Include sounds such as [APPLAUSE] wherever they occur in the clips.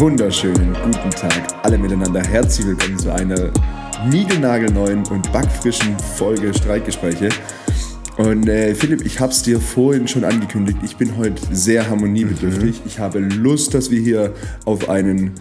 wunderschönen guten Tag alle miteinander. Herzlich willkommen zu einer niegelnagelneuen und backfrischen Folge Streitgespräche. Und äh, Philipp, ich habe es dir vorhin schon angekündigt, ich bin heute sehr harmoniebedürftig. Mhm. Ich habe Lust, dass wir hier auf einen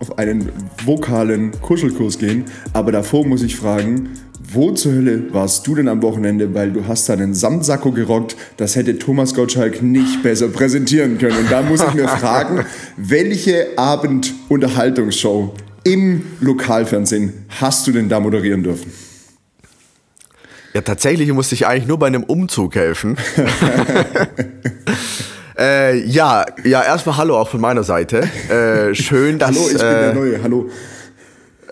auf einen vokalen Kuschelkurs gehen. Aber davor muss ich fragen, wo zur Hölle warst du denn am Wochenende? Weil du hast deinen Samtsacko gerockt. Das hätte Thomas Gottschalk nicht besser präsentieren können. Und da muss ich mir [LAUGHS] fragen, welche Abendunterhaltungsshow im Lokalfernsehen hast du denn da moderieren dürfen? Ja, tatsächlich musste ich eigentlich nur bei einem Umzug helfen. [LAUGHS] äh, ja, ja, erstmal Hallo auch von meiner Seite. Äh, schön, dass. Hallo, ich bin äh, der Neue. Hallo.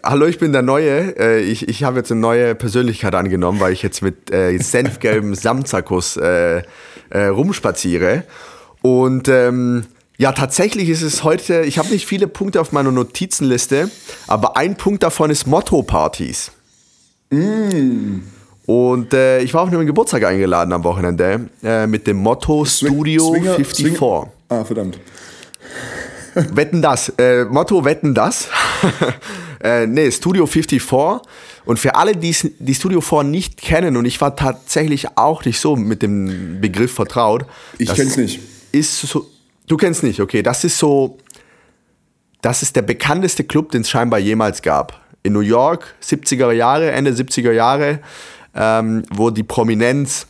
Hallo, ich bin der Neue. Äh, ich, ich habe jetzt eine neue Persönlichkeit angenommen, weil ich jetzt mit äh, [LAUGHS] senfgelben Samtsackos äh, äh, rumspaziere. Und ähm, ja, tatsächlich ist es heute, ich habe nicht viele Punkte auf meiner Notizenliste, aber ein Punkt davon ist Motto-Partys. Mm. Und äh, ich war auf einen Geburtstag eingeladen am Wochenende äh, mit dem Motto Studio Swinger, 54. Swinger. Ah, verdammt. [LAUGHS] Wetten das. Äh, Motto Wetten das. [LAUGHS] äh, nee, Studio 54. Und für alle, die die Studio 4 nicht kennen, und ich war tatsächlich auch nicht so mit dem Begriff vertraut. Ich kenn's nicht. Ist so, du kennst nicht, okay. Das ist so, das ist der bekannteste Club, den es scheinbar jemals gab. In New York, 70er Jahre, Ende 70er Jahre, ähm, wo die Prominenz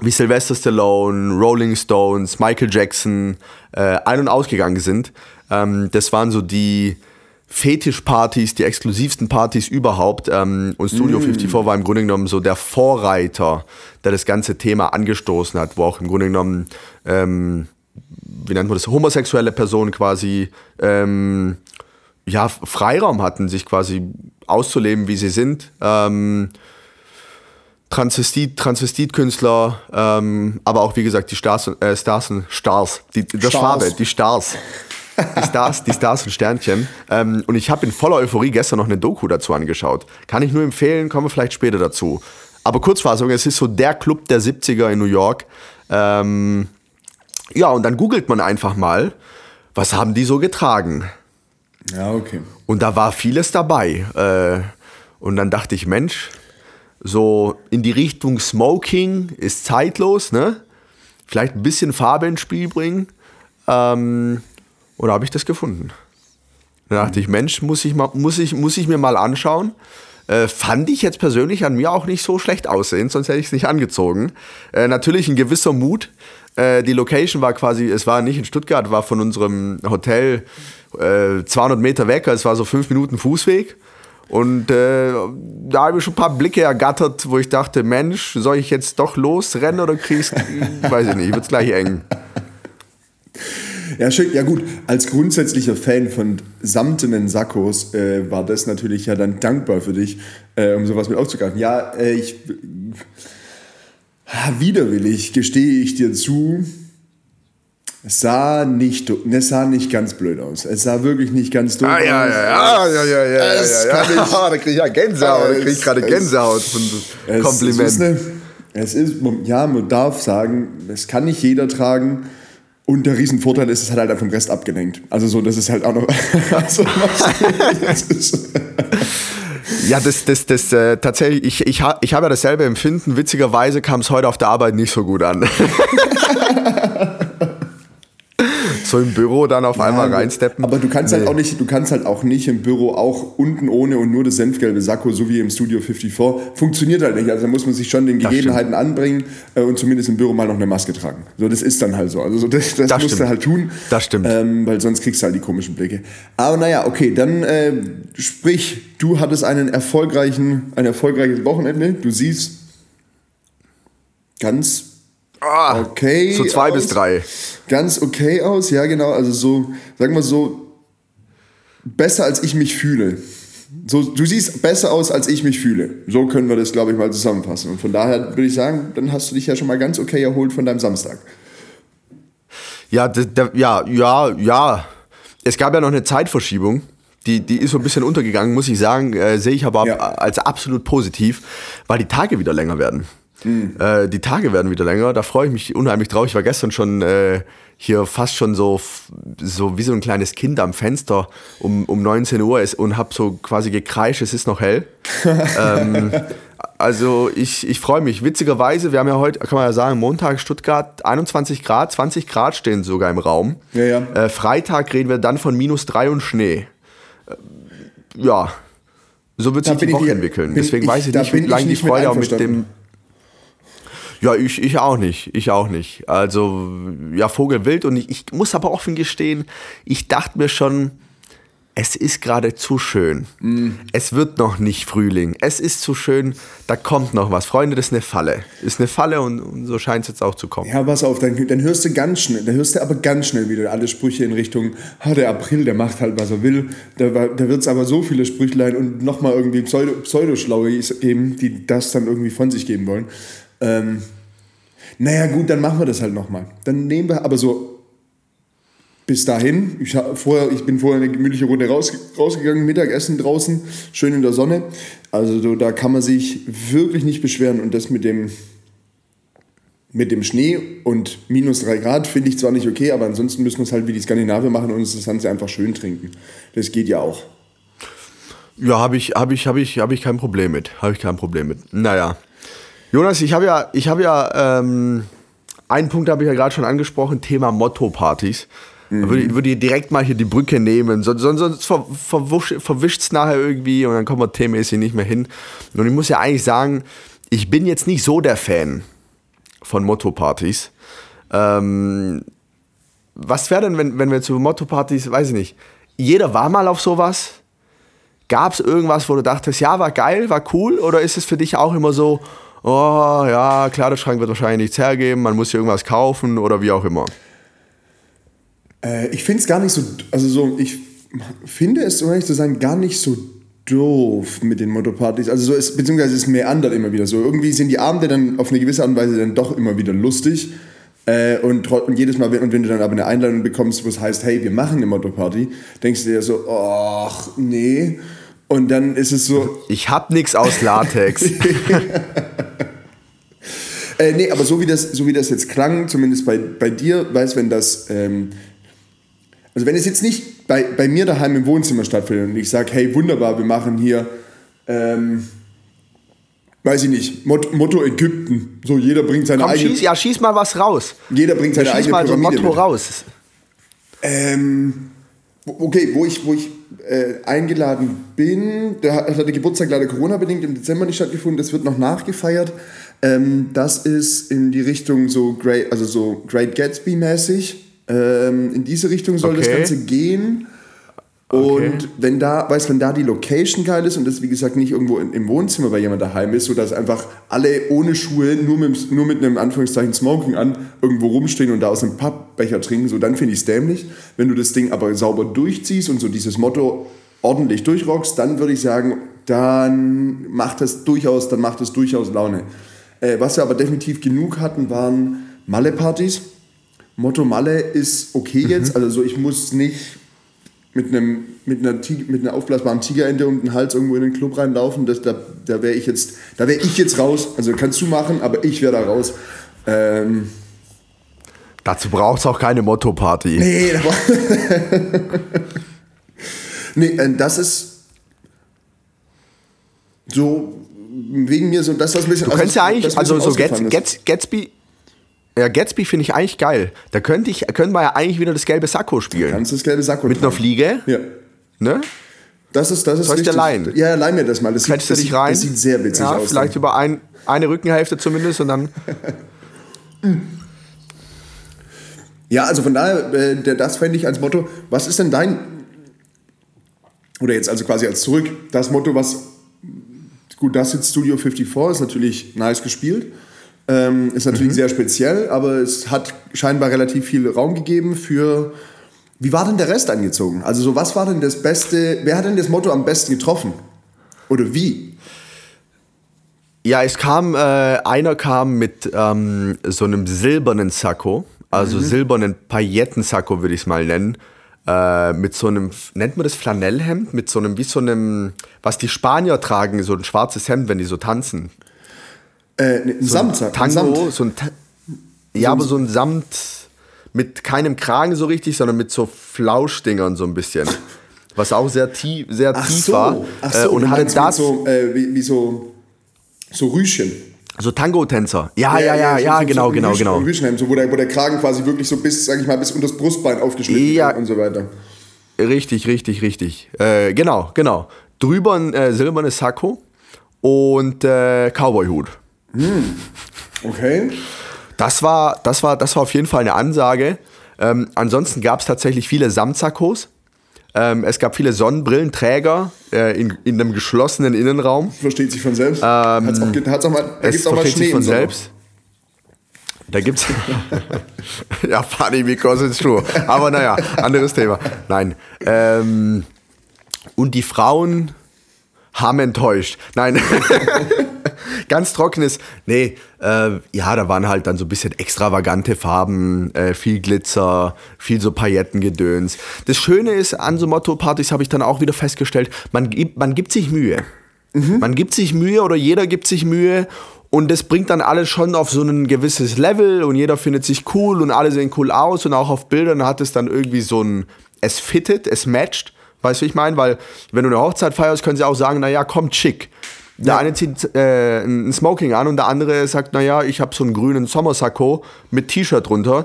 wie Sylvester Stallone, Rolling Stones, Michael Jackson äh, ein- und ausgegangen sind. Ähm, das waren so die Fetischpartys, die exklusivsten Partys überhaupt. Ähm, und Studio mm. 54 war im Grunde genommen so der Vorreiter, der das ganze Thema angestoßen hat, wo auch im Grunde genommen, ähm, wie nennt man das, homosexuelle Personen quasi ähm, ja, Freiraum hatten, sich quasi auszuleben, wie sie sind. Ähm, Transvestit, Transvestitkünstler, ähm, aber auch wie gesagt die Stars, äh, Stars und Stars, die, das Stars. Farbe, die Stars. Die Stars, die Stars und Sternchen. Ähm, und ich habe in voller Euphorie gestern noch eine Doku dazu angeschaut. Kann ich nur empfehlen, kommen wir vielleicht später dazu. Aber Kurzfassung, es ist so der Club der 70er in New York. Ähm, ja, und dann googelt man einfach mal, was haben die so getragen? Ja, okay. Und da war vieles dabei. Äh, und dann dachte ich, Mensch, so in die Richtung Smoking ist zeitlos, ne? Vielleicht ein bisschen Farbe ins Spiel bringen. Ähm, oder habe ich das gefunden? Da dachte ich, Mensch, muss ich, mal, muss ich, muss ich mir mal anschauen. Äh, fand ich jetzt persönlich an mir auch nicht so schlecht aussehen, sonst hätte ich es nicht angezogen. Äh, natürlich ein gewisser Mut. Äh, die Location war quasi, es war nicht in Stuttgart, war von unserem Hotel 200 äh, Meter weg, es war so fünf Minuten Fußweg. Und äh, da habe ich schon ein paar Blicke ergattert, wo ich dachte, Mensch, soll ich jetzt doch losrennen oder kriegst, [LAUGHS] weiß ich nicht, wird es gleich eng. Ja, schön. Ja gut, als grundsätzlicher Fan von samtenen Sakkos äh, war das natürlich ja dann dankbar für dich, äh, um sowas mit aufzugreifen. Ja, äh, ich widerwillig gestehe ich dir zu, es sah nicht, es sah nicht ganz blöd aus. Es sah wirklich nicht ganz doof ah, ja, aus. Ja, ja, ja, ja, ja, es ja, ja, ja. Ah, da kriege ich ja Gänsehaut. Da kriege ich gerade Gänsehaut von es, Kompliment. Es ist, eine, es ist, ja, man darf sagen, es kann nicht jeder tragen. Und der Riesenvorteil ist, es hat halt einfach vom Rest abgelenkt. Also so, das ist halt auch noch. [LAUGHS] also, ja, das, das, das äh, tatsächlich, ich, ich, ich habe ja dasselbe Empfinden. Witzigerweise kam es heute auf der Arbeit nicht so gut an. [LAUGHS] [LAUGHS] so im Büro dann auf ja, einmal reinsteppen. Aber du kannst halt nee. halt auch nicht, du kannst halt auch nicht im Büro auch unten ohne und nur das senfgelbe Sakko, so wie im Studio 54. Funktioniert halt nicht. Also da muss man sich schon den Gegebenheiten anbringen äh, und zumindest im Büro mal noch eine Maske tragen. So, das ist dann halt so. Also so, das, das, das musst stimmt. du halt tun. Das stimmt. Ähm, weil sonst kriegst du halt die komischen Blicke. Aber naja, okay, dann äh, sprich, du hattest einen erfolgreichen, ein erfolgreiches Wochenende. Du siehst ganz Ah, okay. So zwei aus. bis drei. Ganz okay aus, ja, genau. Also so, sagen wir so, besser als ich mich fühle. So, du siehst besser aus, als ich mich fühle. So können wir das, glaube ich, mal zusammenfassen. Und von daher würde ich sagen, dann hast du dich ja schon mal ganz okay erholt von deinem Samstag. Ja, ja, ja, ja. Es gab ja noch eine Zeitverschiebung. Die, die ist so ein bisschen untergegangen, muss ich sagen. Äh, sehe ich aber ja. als absolut positiv, weil die Tage wieder länger werden. Mhm. Äh, die Tage werden wieder länger, da freue ich mich unheimlich drauf. Ich war gestern schon äh, hier fast schon so, so wie so ein kleines Kind am Fenster um, um 19 Uhr ist und habe so quasi gekreischt, es ist noch hell. [LAUGHS] ähm, also ich, ich freue mich. Witzigerweise, wir haben ja heute, kann man ja sagen, Montag Stuttgart 21 Grad, 20 Grad stehen sogar im Raum. Ja, ja. Äh, Freitag reden wir dann von minus 3 und Schnee. Äh, ja, so wird sich die Woche entwickeln. Deswegen ich, weiß ich nicht, wie lange die Freude auch mit dem ja, ich, ich auch nicht. Ich auch nicht. Also, ja, Vogelwild. Und ich, ich muss aber offen gestehen, ich dachte mir schon, es ist gerade zu schön. Mm. Es wird noch nicht Frühling. Es ist zu schön, da kommt noch was. Freunde, das ist eine Falle. Ist eine Falle und, und so scheint es jetzt auch zu kommen. Ja, pass auf, dann, dann hörst du ganz schnell, dann hörst du aber ganz schnell wieder alle Sprüche in Richtung, ah, der April, der macht halt, was er will. Da, da wird es aber so viele Sprüchlein und nochmal irgendwie Pseudo, Pseudoschlaue geben, die das dann irgendwie von sich geben wollen. Ähm, naja, gut, dann machen wir das halt nochmal. Dann nehmen wir aber so bis dahin. Ich, vorher, ich bin vorher eine gemütliche Runde raus, rausgegangen, Mittagessen draußen, schön in der Sonne. Also so, da kann man sich wirklich nicht beschweren. Und das mit dem, mit dem Schnee und minus drei Grad finde ich zwar nicht okay, aber ansonsten müssen wir es halt wie die Skandinavier machen und uns das Ganze einfach schön trinken. Das geht ja auch. Ja, habe ich, hab ich, hab ich, hab ich kein Problem mit. Habe ich kein Problem mit. Naja. Jonas, ich habe ja, ich habe ja, ähm, einen Punkt habe ich ja gerade schon angesprochen, Thema Motto-Partys. Mhm. Würde ich, würd ich direkt mal hier die Brücke nehmen, sonst, sonst ver, verwischt es nachher irgendwie und dann kommen wir themenmäßig nicht mehr hin. Und ich muss ja eigentlich sagen, ich bin jetzt nicht so der Fan von Motto-Partys. Ähm, was wäre denn, wenn, wenn wir zu Motto-Partys, weiß ich nicht, jeder war mal auf sowas? Gab es irgendwas, wo du dachtest, ja, war geil, war cool? Oder ist es für dich auch immer so, oh ja, Kleiderschrank wird wahrscheinlich nichts hergeben, man muss hier irgendwas kaufen oder wie auch immer? Äh, ich finde es gar nicht so, also so, ich finde es, um ehrlich zu sein, gar nicht so doof mit den Motto-Partys. Also so ist, beziehungsweise es meandert immer wieder so. Irgendwie sind die Abende dann auf eine gewisse Art und Weise dann doch immer wieder lustig. Äh, und, und jedes Mal, und wenn du dann aber eine Einladung bekommst, wo es heißt, hey, wir machen eine Motto-Party, denkst du dir so, ach, nee. Und dann ist es so. Ich hab nix aus Latex. [LAUGHS] äh, nee, aber so wie, das, so wie das jetzt klang, zumindest bei, bei dir, weißt wenn das. Ähm, also, wenn es jetzt nicht bei, bei mir daheim im Wohnzimmer stattfindet und ich sage, hey, wunderbar, wir machen hier. Ähm, weiß ich nicht, Mot Motto Ägypten. So, jeder bringt seine Komm, eigene. Schieß, ja, schieß mal was raus. Jeder bringt seine ja, schieß eigene mal Pyramide so Motto mit. raus. Ähm, okay, wo ich, wo ich äh, eingeladen bin, da hat, der Geburtstag leider Corona-bedingt im Dezember nicht stattgefunden, das wird noch nachgefeiert. Ähm, das ist in die Richtung so Great, also so Great Gatsby-mäßig. Ähm, in diese Richtung soll das Okay. Ganze gehen. Okay. Und wenn da, weißt, wenn da die Location geil ist und das wie gesagt nicht irgendwo in, im Wohnzimmer bei jemand daheim ist, sodass einfach alle ohne Schuhe, nur mit, nur mit einem Anführungszeichen Smoking an, irgendwo rumstehen und da aus einem Pappbecher trinken, so dann finde ich es dämlich. Wenn du das Ding aber sauber durchziehst und so dieses Motto ordentlich durchrockst, dann würde ich sagen, dann macht das durchaus, dann macht das durchaus Laune. Äh, was wir aber definitiv genug hatten, waren Malle-Partys. Motto Malle ist okay jetzt, also so ich muss nicht mit, einem, mit, einer, mit einer aufblasbaren Tigerente um den Hals irgendwo in den Club reinlaufen. Das, da da wäre ich, jetzt- da wär ich jetzt raus. Also kannst du machen, aber ich wäre da raus. Ähm, Dazu braucht es auch keine Motto-Party. nee, [LAUGHS] nee äh, das ist so wegen mir so das, was ein bisschen. Du könntest ja eigentlich, also so Gats. Gats, Gatsby, ja, Gatsby finde ich eigentlich geil. Da könnte ich, könnten wir ja eigentlich wieder das gelbe Sakko spielen. Kannst du das gelbe Sakko Mit einer. Fliege, Ja. ne? Das ist, das ist Soll ich dir leihen? Ja, leih mir das mal. Das Quetschst du dich rein? Das sieht sehr witzig ja, aus. Vielleicht über ein, eine Rückenhälfte zumindest und dann. [LAUGHS] Ja, also von daher, äh, das fände ich als Motto. Was ist denn dein, oder jetzt also quasi als zurück, das Motto, was, gut, das jetzt Studio 54 ist natürlich nice gespielt, ähm, ist natürlich sehr speziell, aber es hat scheinbar relativ viel Raum gegeben für, wie war denn der Rest angezogen? Also so, was war denn das Beste, wer hat denn das Motto am besten getroffen? Oder wie? Ja, es kam, äh, einer kam mit ähm, so einem silbernen Sakko, also silbernen Paillettensacko würde ich es mal nennen. Äh, mit so einem, nennt man das Flanellhemd? Mit so einem, wie so einem, was die Spanier tragen, so ein schwarzes Hemd, wenn die so tanzen. Äh, ne, ein so ein Samtsack. Tango, Samt. so ein Ta ja, aber so ein Samt mit keinem Kragen so richtig, sondern mit so Flauschdingern so ein bisschen. Was auch sehr tief, sehr Ach tief so, war. ach Äh, so und du hatte das so, äh, wie, wie so, so Rüschen. so Tango-Tänzer. Ja, ja, ja, ja, so- so- genau, so genau, Rüschen- genau. Rüschenhemd, so, wo, der, wo der Kragen quasi wirklich so bis, sag ich mal, bis unter das Brustbein aufgeschnitten Ja. und so weiter. Richtig, richtig, richtig. Äh, genau, genau. Drüber ein äh, silbernes Sakko und äh, Cowboy-Hut. Okay. Das war, das, war, das war auf jeden Fall eine Ansage. Ähm, ansonsten gab es tatsächlich viele Samtsakkos. Ähm, es gab viele Sonnenbrillenträger äh, in, in einem geschlossenen Innenraum. Versteht sich von selbst. hat's auch, hat's auch mal, da Es gibt's auch mal Schnee sich von selbst. Da gibt's. [LAUGHS] ja, funny because it's true. Aber naja, anderes Thema. Nein. Ähm, und die Frauen haben enttäuscht. Nein. [LAUGHS] Ganz trockenes. Nee, äh, ja, da waren halt dann so ein bisschen extravagante Farben, äh, viel Glitzer, viel so Paillettengedöns. Das Schöne ist an so Motto-Partys, habe ich dann auch wieder festgestellt, man gibt, man gibt sich Mühe. Man gibt sich Mühe oder jeder gibt sich Mühe und das bringt dann alles schon auf so ein gewisses Level und jeder findet sich cool und alle sehen cool aus und auch auf Bildern hat es dann irgendwie so ein, es fittet, es matcht, weißt du, wie ich meine? Weil wenn du eine Hochzeit feierst, können sie auch sagen, naja, kommt schick. Der Ja. eine zieht äh, ein Smoking an und der andere sagt, naja, ich habe so einen grünen Sommersacko mit T-Shirt drunter.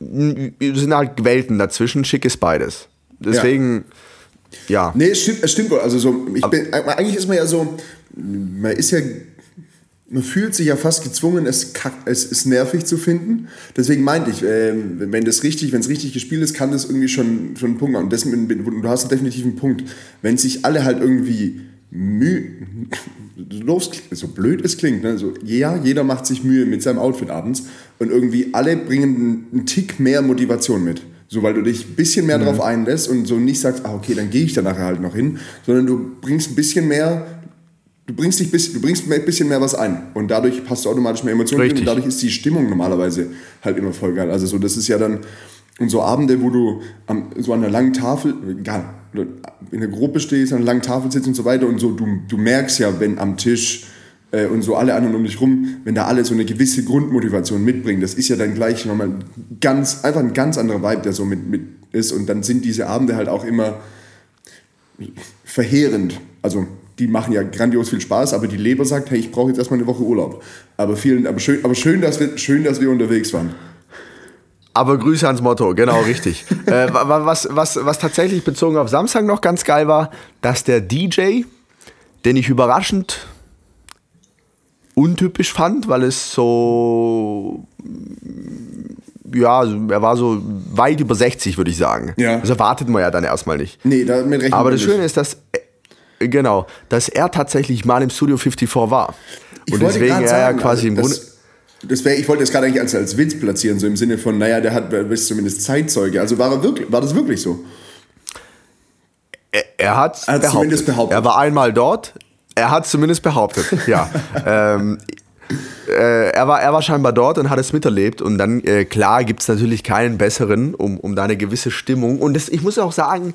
Sind halt Welten dazwischen, schick ist beides. Deswegen, ja. Nee, es stimmt, es stimmt wohl. Also so, ich bin, eigentlich ist man ja so, man ist ja, man fühlt sich ja fast gezwungen, es, kack, es ist nervig zu finden. Deswegen meinte ich, ähm, wenn das richtig, wenn es richtig gespielt ist, kann das irgendwie schon, schon einen Punkt machen. Und das, du hast einen Punkt. Wenn sich alle halt irgendwie Mühe, [LAUGHS] so blöd es klingt, ne? so, ja, jeder macht sich Mühe mit seinem Outfit abends und irgendwie alle bringen einen, Tick mehr Motivation mit. So, weil du dich ein bisschen mehr drauf einlässt und so nicht sagst, ah, okay, dann gehe ich da nachher halt noch hin, sondern du bringst ein bisschen mehr, du bringst dich bis, du bringst ein bisschen mehr was ein und dadurch hast du automatisch mehr Emotionen Richtig. und dadurch ist die Stimmung normalerweise halt immer voll geil. Also so, das ist ja dann und so Abende, wo du am, so an einer langen Tafel, egal, in der Gruppe stehst, an einer langen Tafel sitzt und so weiter und so, du, du merkst ja, wenn am Tisch äh, und so alle anderen um dich rum, wenn da alle so eine gewisse Grundmotivation mitbringen, das ist ja dann gleich nochmal ganz, einfach ein ganz anderer Vibe, der so mit, mit ist und dann sind diese Abende halt auch immer verheerend. Also die machen ja grandios viel Spaß, aber die Leber sagt, hey, ich brauche jetzt erstmal eine Woche Urlaub. Aber, vielen, aber, schön, aber schön, dass wir, schön, dass wir unterwegs waren. Aber Grüße ans Motto, genau richtig. [LAUGHS] äh, wa- wa- was, was, was tatsächlich bezogen auf Samstag noch ganz geil war, dass der DJ, den ich überraschend untypisch fand, weil es so, ja, also er war so weit über 60, würde ich sagen. Ja. Das erwartet man ja dann erstmal nicht. Nee, damit rechnen Aber das. Schöne ist, dass, genau, dass er tatsächlich mal im Studio 54 war. Ich Und deswegen er sagen, quasi im also Grunde. das, wär, ich wollte das gerade eigentlich als, als Witz platzieren, so im Sinne von, naja, der hat, ist zumindest Zeitzeuge. Also war, er wirklich, war das wirklich so? Er, er hat Er hat's zumindest behauptet. Er war einmal dort. Er hat zumindest behauptet, [LAUGHS] ja. ähm, äh, er, war, er war scheinbar dort und hat es miterlebt. Und dann, äh, klar, gibt es natürlich keinen besseren, um, um da eine gewisse Stimmung. Und das, ich muss auch sagen,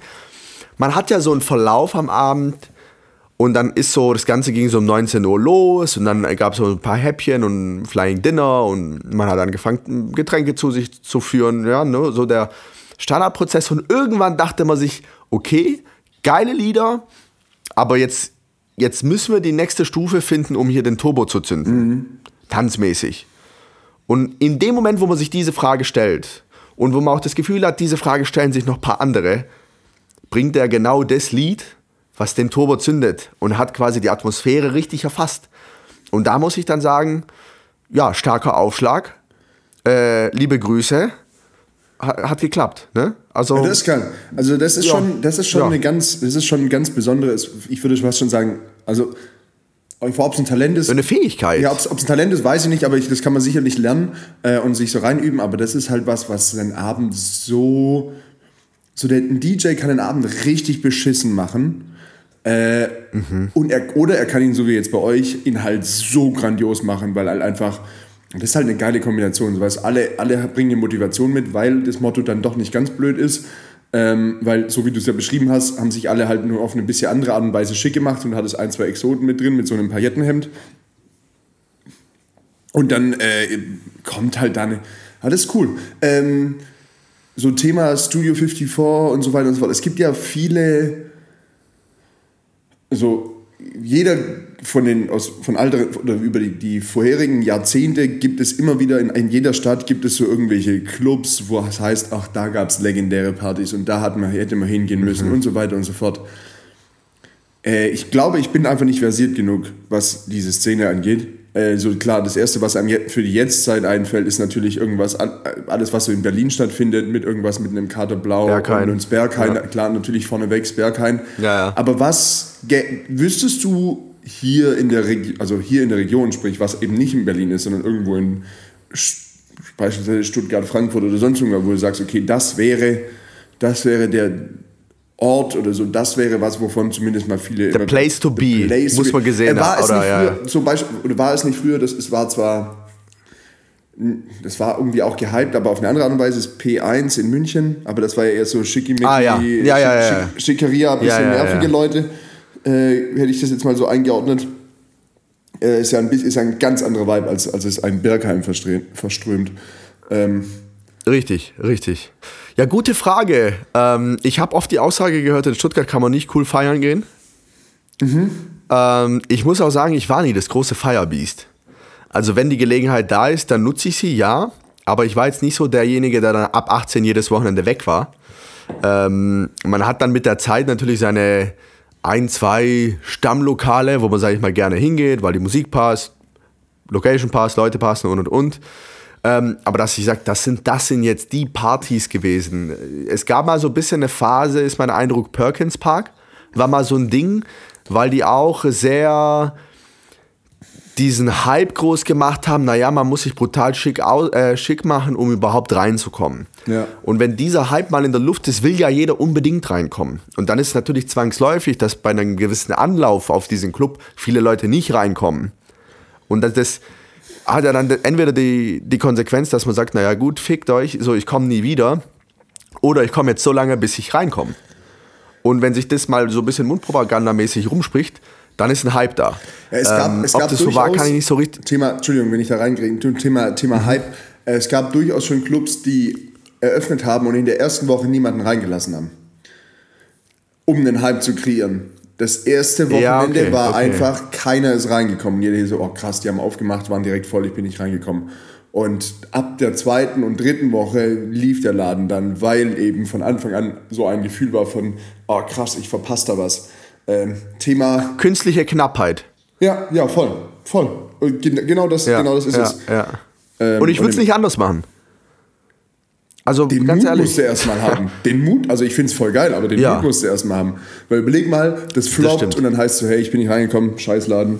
man hat ja so einen Verlauf am Abend. Und dann ist so, das Ganze ging so um 19 Uhr los und dann gab es so ein paar Häppchen und Flying Dinner und man hat angefangen, Getränke zu sich zu führen. Ja, ne? so der Standardprozess. Und irgendwann dachte man sich, okay, geile Lieder, aber jetzt, jetzt müssen wir die nächste Stufe finden, um hier den Turbo zu zünden. Tanzmäßig. Und in dem Moment, wo man sich diese Frage stellt und wo man auch das Gefühl hat, diese Frage stellen sich noch ein paar andere, bringt er genau das Lied, was den Turbo zündet und hat quasi die Atmosphäre richtig erfasst. Und da muss ich dann sagen, ja, starker Aufschlag, äh, liebe Grüße, hat, hat geklappt. Ne? Also, Ja, das ist geil. Also das ist Ja. schon, das ist schon Ja. eine ganz, das ist schon ein ganz besonderes, ich würde fast schon sagen, also ob es ein Talent ist. eine Fähigkeit. Ja, ob es ein Talent ist, weiß ich nicht, aber ich, das kann man sicherlich lernen äh, und sich so reinüben. Aber das ist halt was, was den Abend so. So der, ein DJ kann den Abend richtig beschissen machen. Äh, und er, oder er kann ihn, so wie jetzt bei euch, ihn halt so grandios machen, weil halt einfach. Das ist halt eine geile Kombination. Weißt, alle, alle bringen die Motivation mit, weil das Motto dann doch nicht ganz blöd ist. Ähm, weil, so wie du es ja beschrieben hast, haben sich alle halt nur auf eine bisschen andere Art und Weise schick gemacht und hattest ein, zwei Exoten mit drin, mit so einem Paillettenhemd. Und dann äh, kommt halt dann, alles cool. Ähm, so Thema Studio 54 und so weiter und so fort. Es gibt ja viele, also jeder von den aus von alter oder über die, die vorherigen Jahrzehnte gibt es immer wieder in, in jeder Stadt gibt es so irgendwelche Clubs, wo es heißt, ach da gab es legendäre Partys und da hat man, hätte man hingehen müssen mhm. und so weiter und so fort. Äh, ich glaube, ich bin einfach nicht versiert genug, was diese Szene angeht. Äh, so klar, das erste, was einem für die Jetztzeit einfällt, ist natürlich irgendwas, alles, was so in Berlin stattfindet, mit irgendwas mit einem Kater Blau Berghain. und Berghain. Ja. Klar, natürlich vorneweg Berghain. Ja, ja. Aber was wüsstest du hier in der Region, also hier in der Region, sprich, was eben nicht in Berlin ist, sondern irgendwo in beispielsweise Stuttgart, Frankfurt oder sonst irgendwo, wo du sagst, okay, das wäre, das wäre der Ort oder so, das wäre was, wovon zumindest mal viele. The place to be, place muss man gesehen haben. Oder, ja. zum Beispiel, oder war es nicht früher, das, es war zwar, das war irgendwie auch gehypt, aber auf eine andere Art und Weise ist P1 in München, aber das war ja eher so schickimicki, ah, ja. Ja, ja, ja, Schick, Schickeria, ein bisschen nervige Leute, äh, hätte ich das jetzt mal so eingeordnet. Äh, ist, ja ein, ist ja ein ganz anderer Vibe, als, als es ein Bergheim verströmt. Ähm, richtig, richtig. Ja, gute Frage. Ähm, ich habe oft die Aussage gehört, in Stuttgart kann man nicht cool feiern gehen. Mhm. Ähm, ich muss auch sagen, ich war nie das große Firebeast. Also wenn die Gelegenheit da ist, dann nutze ich sie, ja. Aber ich war jetzt nicht so derjenige, der dann ab 18 jedes Wochenende weg war. Ähm, man hat dann mit der Zeit natürlich seine ein, zwei Stammlokale, wo man, sage ich mal, gerne hingeht, weil die Musik passt, Location passt, Leute passen und und und. Ähm, aber dass ich sage, das sind, das sind jetzt die Partys gewesen. Es gab mal so ein bisschen eine Phase, ist mein Eindruck, Perkins Park war mal so ein Ding, weil die auch sehr diesen Hype groß gemacht haben, naja, man muss sich brutal schick, äh, schick machen, um überhaupt reinzukommen. Ja. Und wenn dieser Hype mal in der Luft ist, will ja jeder unbedingt reinkommen. Und dann ist es natürlich zwangsläufig, dass bei einem gewissen Anlauf auf diesen Club viele Leute nicht reinkommen. Und das, das hat ja dann entweder die, die Konsequenz, dass man sagt, naja gut, fickt euch, so ich komme nie wieder. Oder ich komme jetzt so lange, bis ich reinkomme. Und wenn sich das mal so ein bisschen mundpropagandamäßig rumspricht, dann ist ein Hype da. Ja, es gab, ähm, es ob das so war, kann ich nicht so richtig. Thema, Entschuldigung, wenn ich da reinkriege, Thema, Thema mhm. Hype. Es gab durchaus schon Clubs, die eröffnet haben und in der ersten Woche niemanden reingelassen haben. Um einen Hype zu kreieren. Das erste Wochenende ja, okay, war okay. einfach, keiner ist reingekommen. Jeder hier so, oh krass, die haben aufgemacht, waren direkt voll, ich bin nicht reingekommen. Und ab der zweiten und dritten Woche lief der Laden dann, weil eben von Anfang an so ein Gefühl war von, oh krass, ich verpasse da was. Ähm, Thema. Künstliche Knappheit. Ja, ja, voll. Voll. Genau das, ja, genau das ist ja, es. Ja. Ähm, und ich würde es nicht anders machen. Also den ganz Mut ehrlich. musst du erstmal haben. [LAUGHS] Den Mut, also ich finde es voll geil, aber den ja. Mut musst du erstmal haben. Weil überleg mal, das floppt das und dann heißt so, hey, ich bin nicht reingekommen, Scheißladen.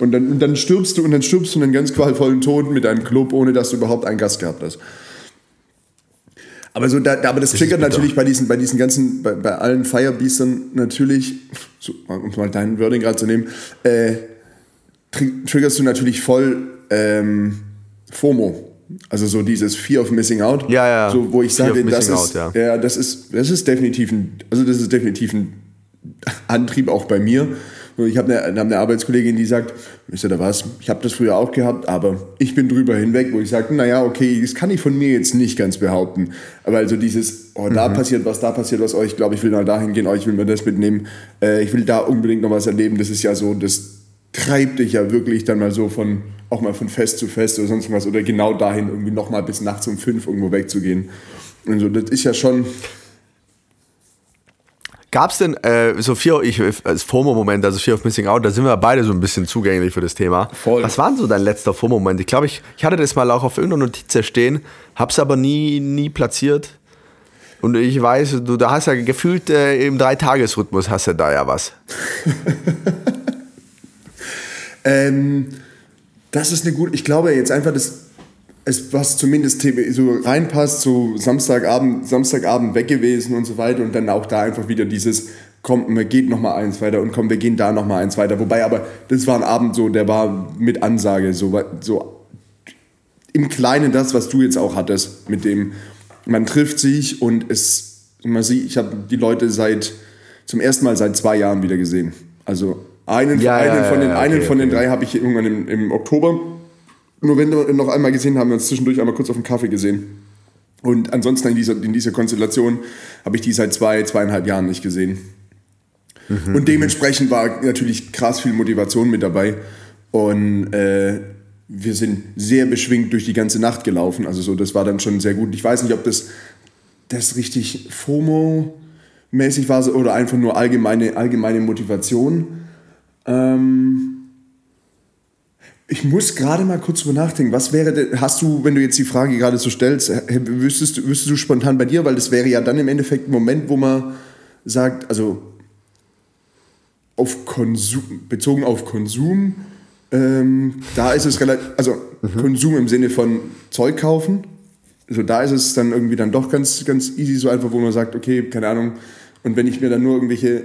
Und dann, und dann stirbst du und dann stirbst du einen ganz qualvollen Tod mit deinem Club, ohne dass du überhaupt einen Gast gehabt hast. Aber, so, da, aber das, das triggert natürlich bei diesen, bei diesen ganzen, bei, bei allen Firebeastern natürlich, so, um mal deinen Wording gerade zu nehmen, äh, triggerst du natürlich voll ähm, FOMO. Also so dieses Fear of Missing Out. Ja, ja. So, wo ich Fear sage, das ist, out, ja. ja. das ist, das ist definitiv ein, also das ist definitiv ein Antrieb auch bei mir. Ich habe eine, eine Arbeitskollegin, die sagt, wisst ihr da was, ich habe das früher auch gehabt, aber ich bin drüber hinweg, wo ich sage, naja, okay, das kann ich von mir jetzt nicht ganz behaupten. Aber also dieses, oh, da mhm. passiert was, da passiert was, oh, ich glaube, ich will mal dahin gehen, oh, ich will mir das mitnehmen, äh, ich will da unbedingt noch was erleben, das ist ja so, das treibt dich ja wirklich dann mal so von, auch mal von Fest zu Fest oder sonst was oder genau dahin irgendwie noch mal bis nachts um fünf irgendwo wegzugehen. Und so, das ist ja schon, Gab es denn äh, so Fear, ich, als FOMO-Moment, also Fear of Missing Out, da sind wir beide so ein bisschen zugänglich für das Thema. Voll. Was war denn so dein letzter FOMO-Moment? Ich glaube, ich, ich hatte das mal auch auf irgendeiner Notiz stehen, hab's aber nie, nie platziert. Und ich weiß, du da hast ja gefühlt äh, im Dreitagesrhythmus hast du da ja was. [LAUGHS] ähm, das ist eine gute, ich glaube jetzt einfach, das es, was zumindest so reinpasst, so Samstagabend, Samstagabend weg gewesen und so weiter und dann auch da einfach wieder dieses, komm, wir gehen noch mal eins weiter und komm, wir gehen da noch mal eins weiter. Wobei aber, das war ein Abend so, der war mit Ansage, so, so im Kleinen das, was du jetzt auch hattest, mit dem, man trifft sich und es, man sieht, ich habe die Leute seit, zum ersten Mal seit zwei Jahren wieder gesehen. Also einen, ja, einen, ja, von, den, ja, einen okay, von den drei habe ich irgendwann im, im Oktober nur wenn wir noch einmal gesehen haben, wir uns zwischendurch einmal kurz auf den Kaffee gesehen. Und ansonsten in dieser, in dieser Konstellation habe ich die seit zwei, zweieinhalb Jahren nicht gesehen. Mhm. Und dementsprechend war natürlich krass viel Motivation mit dabei. Und äh, wir sind sehr beschwingt durch die ganze Nacht gelaufen. Also so, das war dann schon sehr gut. Ich weiß nicht, ob das, das richtig FOMO-mäßig war oder einfach nur allgemeine, allgemeine Motivation. Ähm ich muss gerade mal kurz drüber nachdenken. Was wäre hast du, wenn du jetzt die Frage gerade so stellst, wüsstest, wüsstest du spontan bei dir, weil das wäre ja dann im Endeffekt ein Moment, wo man sagt, also auf Konsum, bezogen auf Konsum, ähm, da ist es relativ, also mhm. Konsum im Sinne von Zeug kaufen. Also da ist es dann irgendwie dann doch ganz, ganz easy, so einfach, wo man sagt, okay, keine Ahnung. Und wenn ich mir dann nur irgendwelche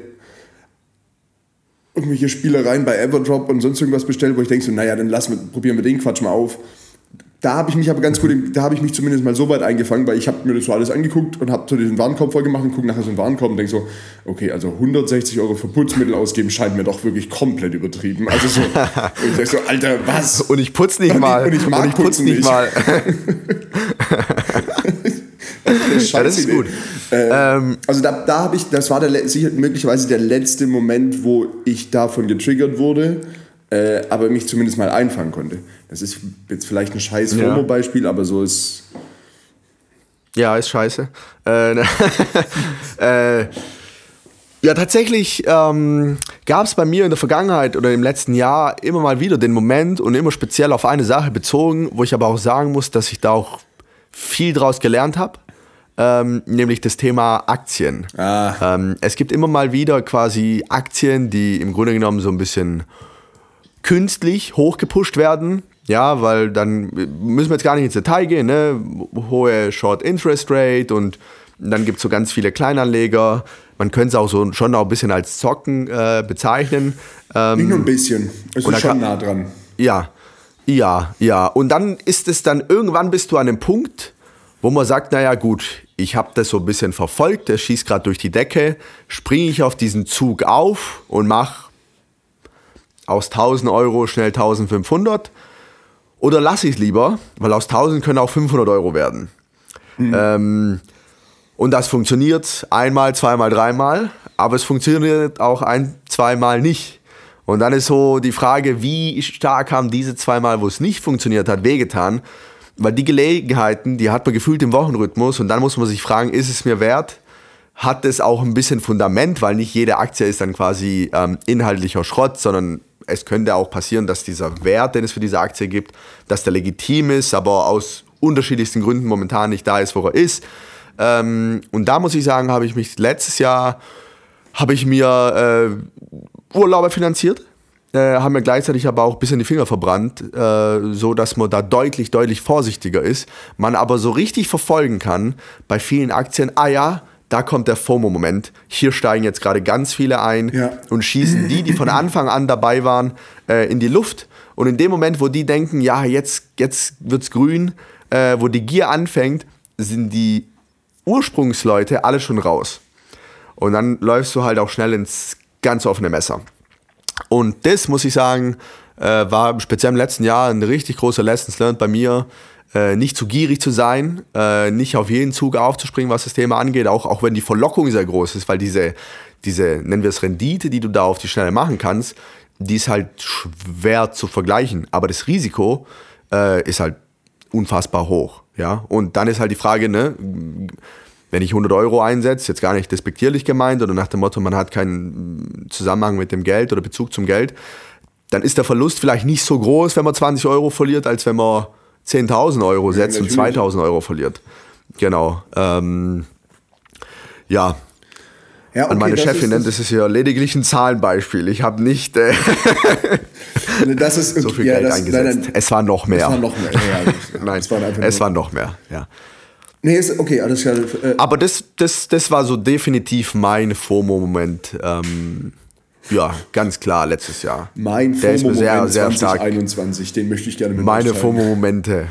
irgendwelche Spielereien bei Everdrop und sonst irgendwas bestelle, wo ich denke so, naja, dann wir, probieren wir den Quatsch mal auf. Da habe ich mich aber ganz gut, da habe ich mich zumindest mal so weit eingefangen, weil ich habe mir das so alles angeguckt und habe so diesen Warenkorb voll gemacht und gucke nachher so einen Warenkorb und denke so, okay, also 160 Euro für Putzmittel ausgeben scheint mir doch wirklich komplett übertrieben. Also so, [LAUGHS] ich sag so, Alter, was? Und ich putze nicht mal. Und ich, mag und ich putze nicht, nicht mal. [LAUGHS] [LAUGHS] [LAUGHS] ja, das ist gut. Äh, ähm, also da, da habe ich, das war der, sicher möglicherweise der letzte Moment, wo ich davon getriggert wurde äh, aber mich zumindest mal einfangen konnte. Das ist jetzt vielleicht ein scheiß FOMO-Beispiel, aber so ist. Ja, ist scheiße. Äh, [LAUGHS] äh, ja, tatsächlich ähm, gab es bei mir in der Vergangenheit oder im letzten Jahr immer mal wieder den Moment und immer speziell auf eine Sache bezogen, wo ich aber auch sagen muss, dass ich da auch viel draus gelernt habe. Ähm, nämlich das Thema Aktien. Ah. Ähm, es gibt immer mal wieder quasi Aktien, die im Grunde genommen so ein bisschen künstlich hochgepusht werden. Ja, weil dann müssen wir jetzt gar nicht ins Detail gehen, ne? Hohe Short Interest Rate und dann gibt es so ganz viele Kleinanleger. Man könnte es auch so schon auch ein bisschen als Zocken äh, bezeichnen. Ähm, nicht nur ein bisschen, es ist schon nah dran. Ja, ja, ja. Und dann ist es dann, irgendwann bist du an einem Punkt, wo man sagt, naja gut, ich habe das so ein bisschen verfolgt, der schießt gerade durch die Decke, springe ich auf diesen Zug auf und mache aus 1000 Euro schnell 1500 oder lasse ich es lieber, weil aus 1000 können auch 500 Euro werden. Mhm. Ähm, und das funktioniert einmal, zweimal, dreimal, aber es funktioniert auch ein, zweimal nicht. Und dann ist so die Frage, wie stark haben diese zweimal, wo es nicht funktioniert hat, wehgetan? Weil die Gelegenheiten, die hat man gefühlt im Wochenrhythmus und dann muss man sich fragen, ist es mir wert? Hat es auch ein bisschen Fundament, weil nicht jede Aktie ist dann quasi ähm, inhaltlicher Schrott, sondern es könnte auch passieren, dass dieser Wert, den es für diese Aktie gibt, dass der legitim ist, aber aus unterschiedlichsten Gründen momentan nicht da ist, wo er ist. Ähm, und da muss ich sagen, habe ich mich letztes Jahr, habe ich mir äh, Urlaube finanziert, äh, haben mir gleichzeitig aber auch ein bisschen die Finger verbrannt, äh, so dass man da deutlich, deutlich vorsichtiger ist. Man aber so richtig verfolgen kann bei vielen Aktien, ah ja, da kommt der FOMO-Moment. Hier steigen jetzt gerade ganz viele ein ja. und schießen die, die von Anfang an dabei waren, äh, in die Luft. Und in dem Moment, wo die denken, ja, jetzt, jetzt es grün, äh, wo die Gier anfängt, sind die Ursprungsleute alle schon raus. Und dann läufst du halt auch schnell ins ganz offene Messer. Und das, muss ich sagen, äh, war speziell im letzten Jahr ein richtig großer Lessons learned bei mir, äh, nicht zu gierig zu sein, äh, nicht auf jeden Zug aufzuspringen, was das Thema angeht, auch, auch wenn die Verlockung sehr groß ist, weil diese, diese, nennen wir es Rendite, die du da auf die Schnelle machen kannst, die ist halt schwer zu vergleichen. Aber das Risiko äh, ist halt unfassbar hoch. Ja? Und dann ist halt die Frage, ne, wenn ich 100 Euro einsetze, jetzt gar nicht despektierlich gemeint oder nach dem Motto, man hat keinen Zusammenhang mit dem Geld oder Bezug zum Geld, dann ist der Verlust vielleicht nicht so groß, wenn man 20 Euro verliert, als wenn man 10.000 Euro setzt ja, und 2.000 Euro verliert. Genau. Ähm, ja. Ja, okay, An meine Chefin nennt es ja lediglich ein Zahlenbeispiel. Ich habe nicht äh, [LAUGHS] das ist, [LAUGHS] so viel ja, Geld das, eingesetzt. Nein, nein, es war noch mehr. [LAUGHS] Es war noch mehr. Ja, nein, es, war, es war noch mehr. Ja. Nee, ist okay, alles klar. Äh, Aber das, das, das war so definitiv mein FOMO-Moment. Ähm, ja, ganz klar, letztes Jahr. Mein FOMO-Moment sehr, sehr 2021, den möchte ich gerne mit Meine FOMO-Momente.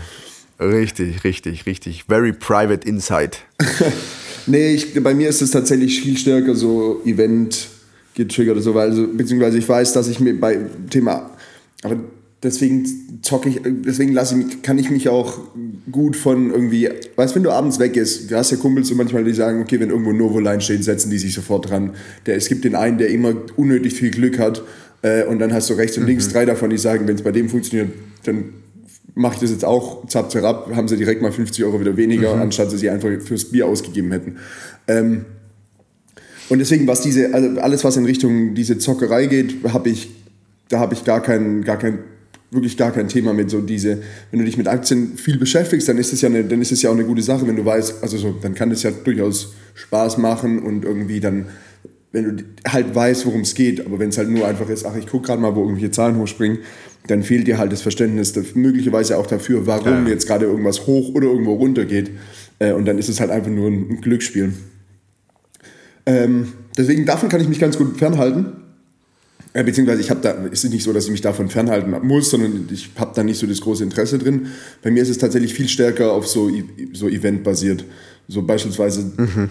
Richtig, richtig, richtig. Very private insight. [LAUGHS] nee, ich, bei mir ist es tatsächlich viel stärker so Event getriggert oder so, weil, also, beziehungsweise ich weiß, dass ich mir bei Thema, aber deswegen zocke ich, deswegen lasse ich, kann ich mich auch gut von irgendwie, weißt wenn du abends weg ist, du hast ja Kumpels so manchmal, die sagen, okay, wenn irgendwo Novo-Line steht, setzen die sich sofort dran. Der, es gibt den einen, der immer unnötig viel Glück hat äh, und dann hast du rechts und links mhm. drei davon, die sagen, wenn es bei dem funktioniert, dann mache ich das jetzt auch, zap, zap, haben sie direkt mal 50 Euro wieder weniger, mhm. anstatt sie sie einfach fürs Bier ausgegeben hätten. Ähm, und deswegen, was diese, also alles, was in Richtung diese Zockerei geht, habe ich, da habe ich gar kein, gar kein, wirklich gar kein Thema mit so diese, wenn du dich mit Aktien viel beschäftigst, dann ist es ja eine, dann ist es ja auch eine gute Sache, wenn du weißt, also so, dann kann das ja durchaus Spaß machen und irgendwie dann, wenn du halt weißt, worum es geht, aber wenn es halt nur einfach ist, ach, ich gucke gerade mal, wo irgendwelche Zahlen hochspringen, dann fehlt dir halt das Verständnis möglicherweise auch dafür, warum ja. jetzt gerade irgendwas hoch oder irgendwo runter geht. Äh, und dann ist es halt einfach nur ein Glücksspiel. Ähm, deswegen davon kann ich mich ganz gut fernhalten. Äh, beziehungsweise ich habe da, ist es nicht so, dass ich mich davon fernhalten muss, sondern ich habe da nicht so das große Interesse drin. Bei mir ist es tatsächlich viel stärker auf so, so Event-basiert. So beispielsweise mhm.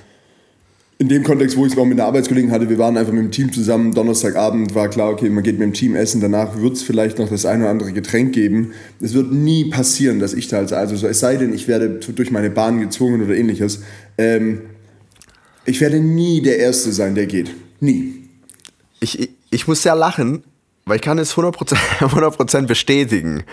in dem Kontext, wo ich es noch mit einer Arbeitskollegen hatte, wir waren einfach mit dem Team zusammen, Donnerstagabend war klar, okay, man geht mit dem Team essen, danach wird es vielleicht noch das eine oder andere Getränk geben. Es wird nie passieren, dass ich da als, also so, es sei denn, ich werde durch meine Bahn gezwungen oder ähnliches, ähm, ich werde nie der Erste sein, der geht. Nie. Ich, ich, muss sehr lachen, weil ich kann es 100%, 100 [LAUGHS] bestätigen.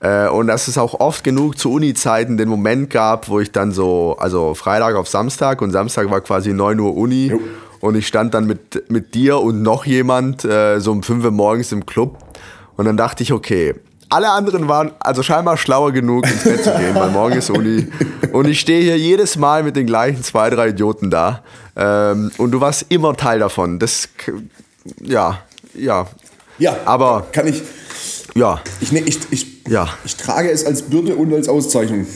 Äh, und dass es auch oft genug zu Uni-Zeiten den Moment gab, wo ich dann so, also Freitag auf Samstag und Samstag war quasi 9 Uhr Uni. Jo. Und ich stand dann mit, mit dir und noch jemand äh, so um 5 Uhr morgens im Club. Und dann dachte ich, okay, alle anderen waren also scheinbar schlauer genug, ins Bett zu gehen, weil morgen ist Uni. Und ich stehe hier jedes Mal mit den gleichen zwei, drei Idioten da. Ähm, und du warst immer Teil davon. Das, ja, ja. Ja, aber kann ich. Ja. Ich, ich, ich, ja. ich trage es als Bürde und als Auszeichnung.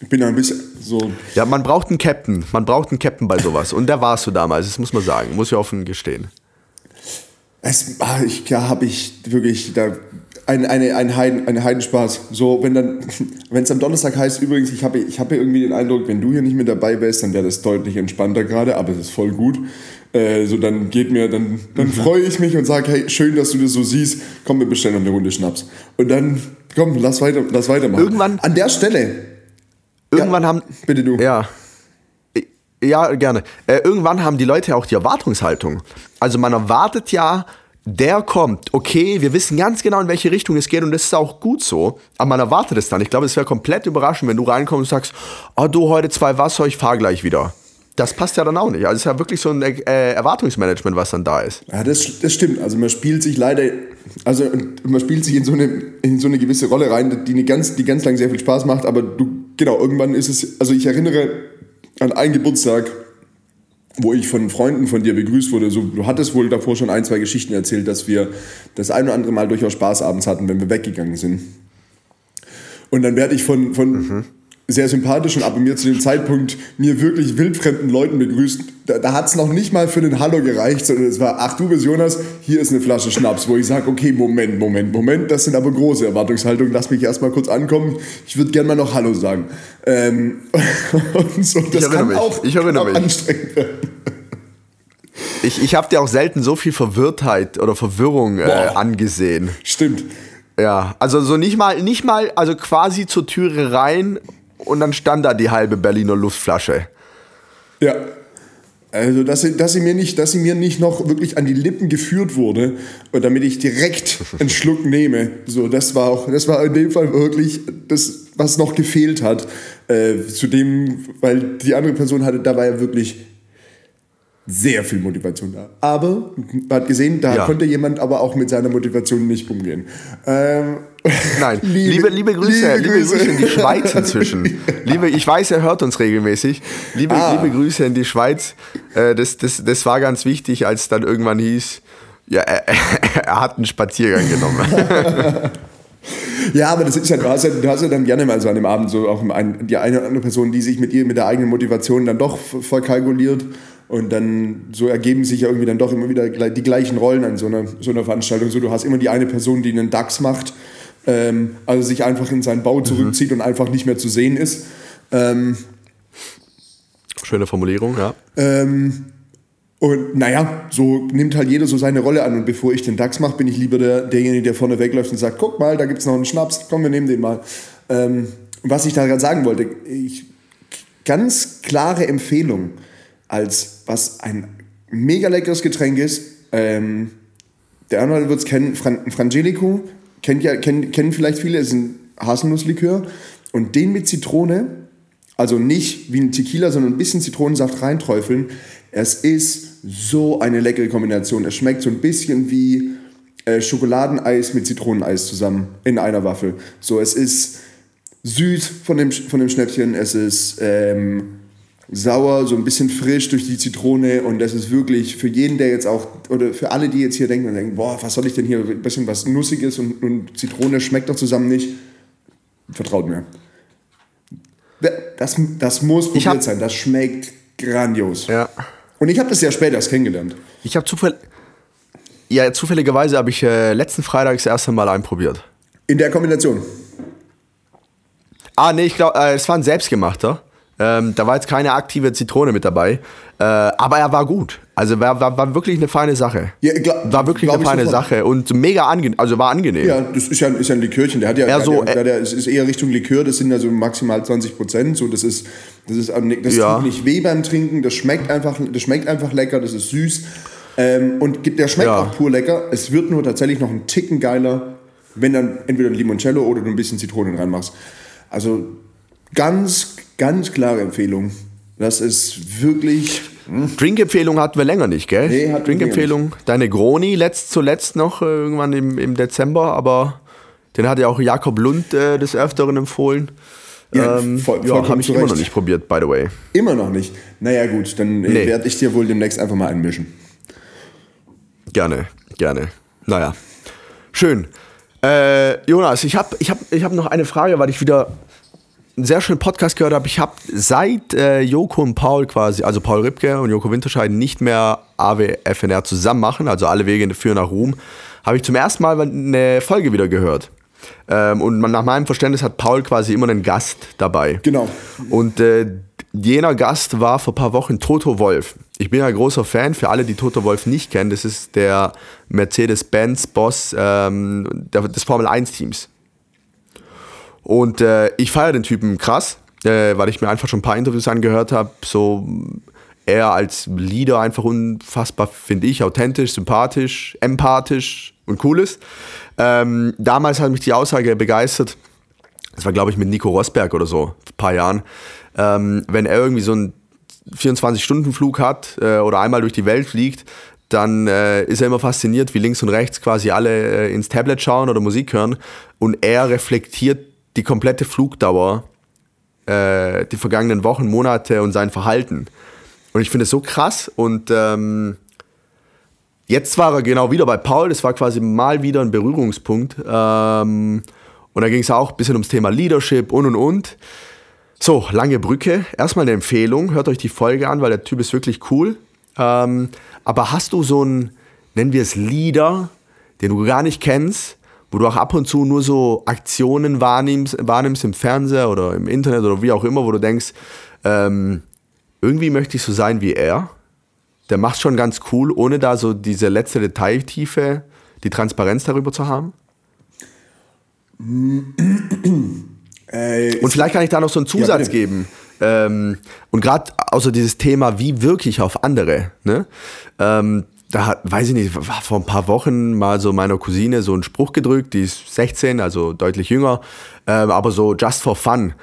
Ich bin ein bisschen so. Ja, man braucht einen Captain. Man braucht einen Captain bei sowas. Und der warst du damals, das muss man sagen. Muss ich offen gestehen. Es, ich, ja, habe ich wirklich, da ein, eine, ein, Heiden, ein Heidenspaß. So, wenn dann, [LAUGHS] wenn es am Donnerstag heißt, übrigens, ich habe ich hab irgendwie den Eindruck, wenn du hier nicht mit dabei wärst, dann wäre das deutlich entspannter gerade, aber es ist voll gut. Äh, so, dann geht mir, dann, dann freue ich mich und sage, hey, schön, dass du das so siehst, komm, wir bestellen noch eine Runde Schnaps. Und dann, komm, lass, weiter, lass weitermachen. Irgendwann. An der Stelle. Irgendwann ja, haben. Bitte du. Ja. Ja, gerne. Äh, irgendwann haben die Leute auch die Erwartungshaltung. Also man erwartet ja, der kommt, okay, wir wissen ganz genau, in welche Richtung es geht und das ist auch gut so, aber man erwartet es dann. Ich glaube, es wäre komplett überraschend, wenn du reinkommst und sagst, oh, du heute zwei Wasser, ich fahr gleich wieder. Das passt ja dann auch nicht. Also es ist ja wirklich so ein äh, Erwartungsmanagement, was dann da ist. Ja, das, das stimmt. Also man spielt sich leider, also man spielt sich in so eine, in so eine gewisse Rolle rein, die, eine ganz, die ganz lang sehr viel Spaß macht, aber du, genau, irgendwann ist es, also ich erinnere an einen Geburtstag, wo ich von Freunden von dir begrüßt wurde. So, du hattest wohl davor schon ein, zwei Geschichten erzählt, dass wir das ein oder andere Mal durchaus Spaß abends hatten, wenn wir weggegangen sind. Und dann werde ich von, von mhm sehr sympathisch und aber mir zu dem Zeitpunkt mir wirklich wildfremden Leuten begrüßt. Da, da hat es noch nicht mal für den Hallo gereicht, sondern es war, ach du bist Jonas, hier ist eine Flasche Schnaps, wo ich sage, okay, Moment, Moment, Moment, das sind aber große Erwartungshaltungen, lass mich erstmal kurz ankommen, ich würde gerne mal noch Hallo sagen. Ähm, [LAUGHS] und so, das kann mich. auch, ich kann auch anstrengend werden. Ich, ich habe dir auch selten so viel Verwirrtheit oder Verwirrung äh, angesehen. Stimmt. Ja, also so nicht mal, nicht mal, also quasi zur Türe rein und dann stand da die halbe Berliner Luftflasche. Ja. Also, dass sie, dass, sie mir nicht, dass sie mir nicht noch wirklich an die Lippen geführt wurde, damit ich direkt [LAUGHS] einen Schluck nehme. So, das war auch, das war in dem Fall wirklich das, was noch gefehlt hat. Äh, zu dem, weil die andere Person hatte dabei wirklich sehr viel Motivation da. Aber man hat gesehen, da ja. konnte jemand aber auch mit seiner Motivation nicht umgehen. Ähm, Nein, [LAUGHS] liebe, liebe, liebe, Grüße, liebe, Grüße. Grüße in die Schweiz inzwischen. [LAUGHS] Liebe, ich weiß, er hört uns regelmäßig. Liebe, ah. liebe Grüße in die Schweiz. Äh, das, das, das war ganz wichtig, als dann irgendwann hieß, ja, er, [LAUGHS] er hat einen Spaziergang genommen. Ja, aber das ist ja, du hast ja, du hast ja dann gerne mal so an dem Abend so auch die eine oder andere Person, die sich mit ihr, mit der eigenen Motivation dann doch verkalkuliert und dann so ergeben sich ja irgendwie dann doch immer wieder die gleichen Rollen an so einer, so einer Veranstaltung. So, du hast immer die eine Person, die einen DAX macht, ähm, also sich einfach in seinen Bau zurückzieht mhm. und einfach nicht mehr zu sehen ist. Ähm, Schöne Formulierung, ja. Ähm, Und naja, so nimmt halt jeder so seine Rolle an. Und bevor ich den DAX mache, bin ich lieber der, derjenige, der vorne wegläuft und sagt, guck mal, da gibt es noch einen Schnaps, komm, wir nehmen den mal. Ähm, was ich da gerade sagen wollte, ich, ganz klare Empfehlung, als was ein mega leckeres Getränk ist. Ähm, der andere wird es kennen, Fran Frangelico, kennt ja, kennen, kennen vielleicht viele, ist ein Haselnusslikör. Und den mit Zitrone, also nicht wie ein Tequila, sondern ein bisschen Zitronensaft reinträufeln. Es ist so eine leckere Kombination. Es schmeckt so ein bisschen wie äh, Schokoladeneis mit Zitroneneis zusammen in einer Waffel. So, es ist süß von dem, von dem Schnäppchen, es ist ähm, sauer, so ein bisschen frisch durch die Zitrone und das ist wirklich für jeden, der jetzt auch, oder für alle, die jetzt hier denken und denken, boah, was soll ich denn hier, ein bisschen was Nussiges und, und Zitrone schmeckt doch zusammen nicht, vertraut mir. Das, das muss probiert hab, sein, das schmeckt grandios. Ja. Und ich habe das ja später erst kennengelernt. Ich habe zufällig, ja, zufälligerweise habe ich äh, letzten Freitag das erste Mal einen probiert. In der Kombination? Ah, nee, ich glaube, äh, es war ein selbstgemachter. Ähm, da war jetzt keine aktive Zitrone mit dabei. Äh, aber er war gut. Also war, war, war wirklich eine feine Sache. Ja, glaub, war wirklich eine feine. Sache und mega angenehm. Also war angenehm. Ja, das ist ja, ist ja ein Likörchen. Der hat ja, ja so, der, der, der, ist eher Richtung Likör. Das sind ja so maximal 20 Prozent. So, das ist, das ist, das ja. tut nicht weh beim Trinken. Das schmeckt einfach, das schmeckt einfach lecker. Das ist süß. Ähm, und der schmeckt ja. auch pur lecker. Es wird nur tatsächlich noch ein Ticken geiler, wenn dann entweder ein Limoncello oder du ein bisschen Zitronen reinmachst. Also ganz, ganz klare Empfehlung. Das ist wirklich. Hm. Drinkempfehlung hatten wir länger nicht, gell? Nee, Drinkempfehlung. Deine Groni letzt zuletzt noch äh, irgendwann im, im Dezember, aber den hat ja auch Jakob Lund äh, des Öfteren empfohlen. Ja, ähm, voll, ja habe ich immer noch nicht probiert, by the way. Immer noch nicht? Naja, gut, dann äh, nee. werde ich dir wohl demnächst einfach mal einmischen. Gerne, gerne. Naja, schön. Äh, Jonas, ich habe ich hab, ich hab noch eine Frage, weil ich wieder einen sehr schönen Podcast gehört habe. Ich habe seit äh, Joko und Paul quasi, also Paul Ripke und Joko Winterscheid nicht mehr AWFNR zusammen machen, also alle Wege führen nach Ruhm, habe ich zum ersten Mal eine Folge wieder gehört. Ähm, und nach meinem Verständnis hat Paul quasi immer einen Gast dabei. Genau. Und äh, jener Gast war vor ein paar Wochen Toto Wolf. Ich bin ja großer Fan, für alle, die Toto Wolf nicht kennen, das ist der Mercedes-Benz-Boss ähm, des Formel-1-Teams. Und äh, ich feiere den Typen krass, äh, weil ich mir einfach schon ein paar Interviews angehört habe. So er als Leader einfach unfassbar, finde ich, authentisch, sympathisch, empathisch und cool ist. Ähm, damals hat mich die Aussage begeistert. Das war, glaube ich, mit Nico Rosberg oder so, ein paar Jahren. Ähm, wenn er irgendwie so einen 24-Stunden-Flug hat äh, oder einmal durch die Welt fliegt, dann äh, ist er immer fasziniert, wie links und rechts quasi alle äh, ins Tablet schauen oder Musik hören. Und er reflektiert die komplette Flugdauer, äh, die vergangenen Wochen, Monate und sein Verhalten. Und ich finde es so krass und ähm, jetzt war er genau wieder bei Paul, das war quasi mal wieder ein Berührungspunkt. Ähm, und da ging es auch ein bisschen ums Thema Leadership und und und. So, lange Brücke. Erstmal eine Empfehlung, hört euch die Folge an, weil der Typ ist wirklich cool. Ähm, aber hast du so einen, nennen wir es Leader, den du gar nicht kennst, wo du auch ab und zu nur so Aktionen wahrnimmst, wahrnimmst im Fernseher oder im Internet oder wie auch immer, wo du denkst, ähm, irgendwie möchte ich so sein wie er. Der macht schon ganz cool, ohne da so diese letzte Detailtiefe, die Transparenz darüber zu haben. [CLEARS THROAT] Äh, und vielleicht kann ich da noch so einen Zusatz ja, geben. Ähm, und gerade außer dieses Thema, wie wirklich auf andere. Ne? Ähm, da hat, weiß ich nicht, vor ein paar Wochen mal so meiner Cousine so einen Spruch gedrückt, die ist 16, also deutlich jünger, ähm, aber so just for fun.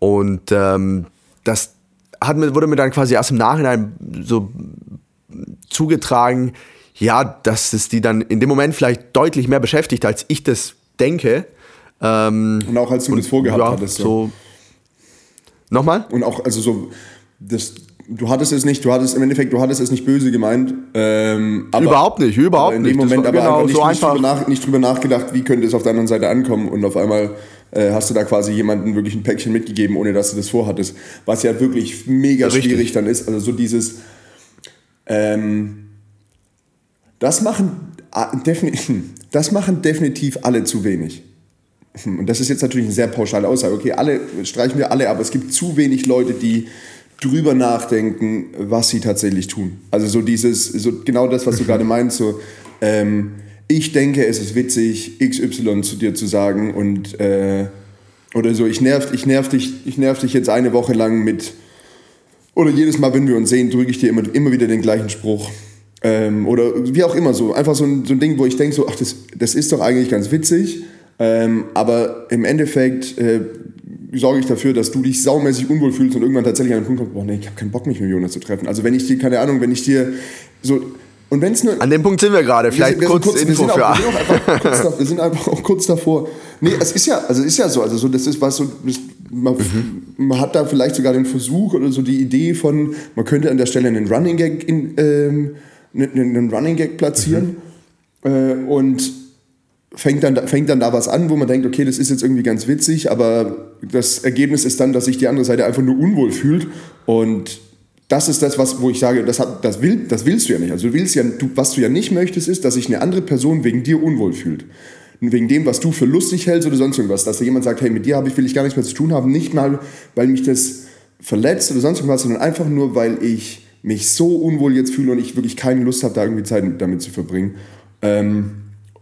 Und ähm, das hat, wurde mir dann quasi erst im Nachhinein so zugetragen, ja, dass es die dann in dem Moment vielleicht deutlich mehr beschäftigt, als ich das denke. Ähm, und auch als du und, das vorgehabt ja, hattest. So. Nochmal? Und auch, also so, das, du hattest es nicht, du hattest im Endeffekt, du hattest es nicht böse gemeint. Ähm, aber, überhaupt nicht, überhaupt nicht. In dem Moment aber genau, einfach nicht, so nicht, Drüber nach, nicht, drüber nachgedacht, wie könnte es auf der anderen Seite ankommen und auf einmal äh, hast du da quasi jemandem wirklich ein Päckchen mitgegeben, ohne dass du das vorhattest. Was ja wirklich mega Richtig. schwierig dann ist. Also so dieses, ähm, das machen, definitiv, [LAUGHS] das machen definitiv alle zu wenig. Und das ist jetzt natürlich eine sehr pauschale Aussage. Okay, alle streichen wir alle, aber es gibt zu wenig Leute, die drüber nachdenken, was sie tatsächlich tun. Also so dieses, so genau das, was du gerade meinst, so ähm, ich denke, es ist witzig, XY zu dir zu sagen und äh, oder so, ich nerv, ich, nerv dich, ich nerv dich jetzt eine Woche lang mit, oder jedes Mal, wenn wir uns sehen, drücke ich dir immer, immer wieder den gleichen Spruch. Ähm, oder wie auch immer so. Einfach so ein, so ein Ding, wo ich denke, so, ach, das, das ist doch eigentlich ganz witzig. Ähm, aber im Endeffekt äh, sorge ich dafür, dass du dich saumäßig unwohl fühlst und irgendwann tatsächlich an den Punkt kommst, boah, nee, ich habe keinen Bock, mich mit Jonas zu treffen. Also wenn ich dir, keine Ahnung, wenn ich dir so und wenn es nur. An dem Punkt sind wir gerade. Vielleicht wir sind, wir kurz, kurz Info für alle. Wir sind einfach auch kurz davor. Nee, es ist ja, also ist ja so. Also so, das ist was so. Das, man, mhm. man, hat da vielleicht sogar den Versuch oder so die Idee von, man könnte an der Stelle einen Running Gag in, ähm, einen Running Gag platzieren mhm. äh, und fängt dann, fängt dann da was an, wo man denkt, okay, das ist jetzt irgendwie ganz witzig, aber das Ergebnis ist dann, dass sich die andere Seite einfach nur unwohl fühlt und das ist das, was, wo ich sage, das, hat, das, will, das willst du ja nicht. Also du willst ja, du, was du ja nicht möchtest, ist, dass sich eine andere Person wegen dir unwohl fühlt. Und wegen dem, was du für lustig hältst oder sonst irgendwas. Dass da jemand sagt, hey, mit dir ich, will ich gar nichts mehr zu tun haben. Nicht mal, weil mich das verletzt oder sonst irgendwas, sondern einfach nur, weil ich mich so unwohl jetzt fühle und ich wirklich keine Lust habe, da irgendwie Zeit damit zu verbringen. Ähm,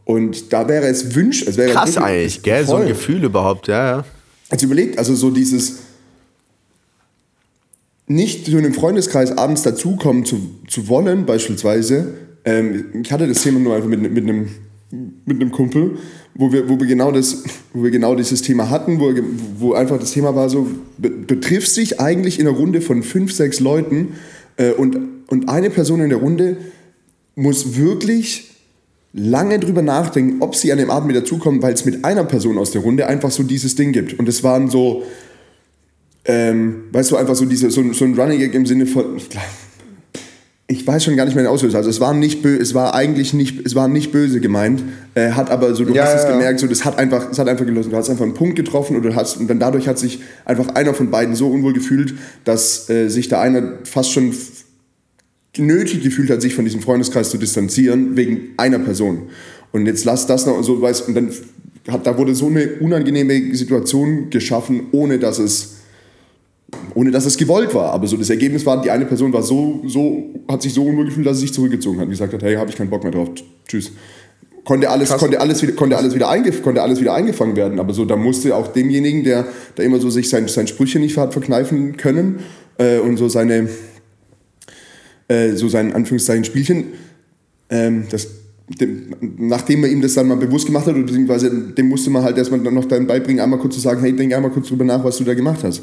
und da wäre es wünsch, es wäre krass eigentlich, gell, voll. so ein Gefühl überhaupt, ja, ja. Also überlegt, also so dieses nicht zu einem Freundeskreis abends dazukommen zu, zu wollen, beispielsweise. Ähm, ich hatte das Thema nur einfach mit, mit, einem, mit einem Kumpel, wo wir, wo, wir genau das, wo wir genau dieses Thema hatten, wo, wo einfach das Thema war so, du triffst dich eigentlich in einer Runde von fünf, sechs Leuten äh, und, und eine Person in der Runde muss wirklich lange drüber nachdenken, ob sie an dem Abend mit dazukommen, weil es mit einer Person aus der Runde einfach so dieses Ding gibt. Und es waren so, ähm, weißt du, einfach so, diese, so, so ein Running Gag im Sinne von, ich, weiß schon gar nicht mehr den Auslöser. Also es war nicht es war eigentlich nicht, es war nicht böse gemeint, äh, hat aber so, du ja, hast ja, es gemerkt, so, das hat einfach, es hat einfach gelöst. Du hast einfach einen Punkt getroffen oder hast, und dann dadurch hat sich einfach einer von beiden so unwohl gefühlt, dass äh, sich da einer fast schon nötig gefühlt hat, sich von diesem Freundeskreis zu distanzieren, wegen einer Person. Und jetzt lass das noch so, weißt und dann hat, da wurde so eine unangenehme Situation geschaffen, ohne dass es ohne dass es gewollt war. Aber so das Ergebnis war, die eine Person war so, so, hat sich so unwohl gefühlt, dass sie sich zurückgezogen hat und gesagt hat, hey, habe ich keinen Bock mehr drauf. Tschüss. Konnte alles, konnte alles, wieder, konnte, alles wieder eingef konnte alles wieder eingefangen werden. Aber so, da musste auch demjenigen, der da immer so sich sein, sein Sprüche nicht hat verkneifen können äh, und so seine, äh, so sein Anführungszeichen Spielchen, ähm, das, dem, nachdem man ihm das dann mal bewusst gemacht hat, beziehungsweise dem musste man halt erstmal noch dann beibringen, einmal kurz zu sagen, hey, denk einmal kurz drüber nach, was du da gemacht hast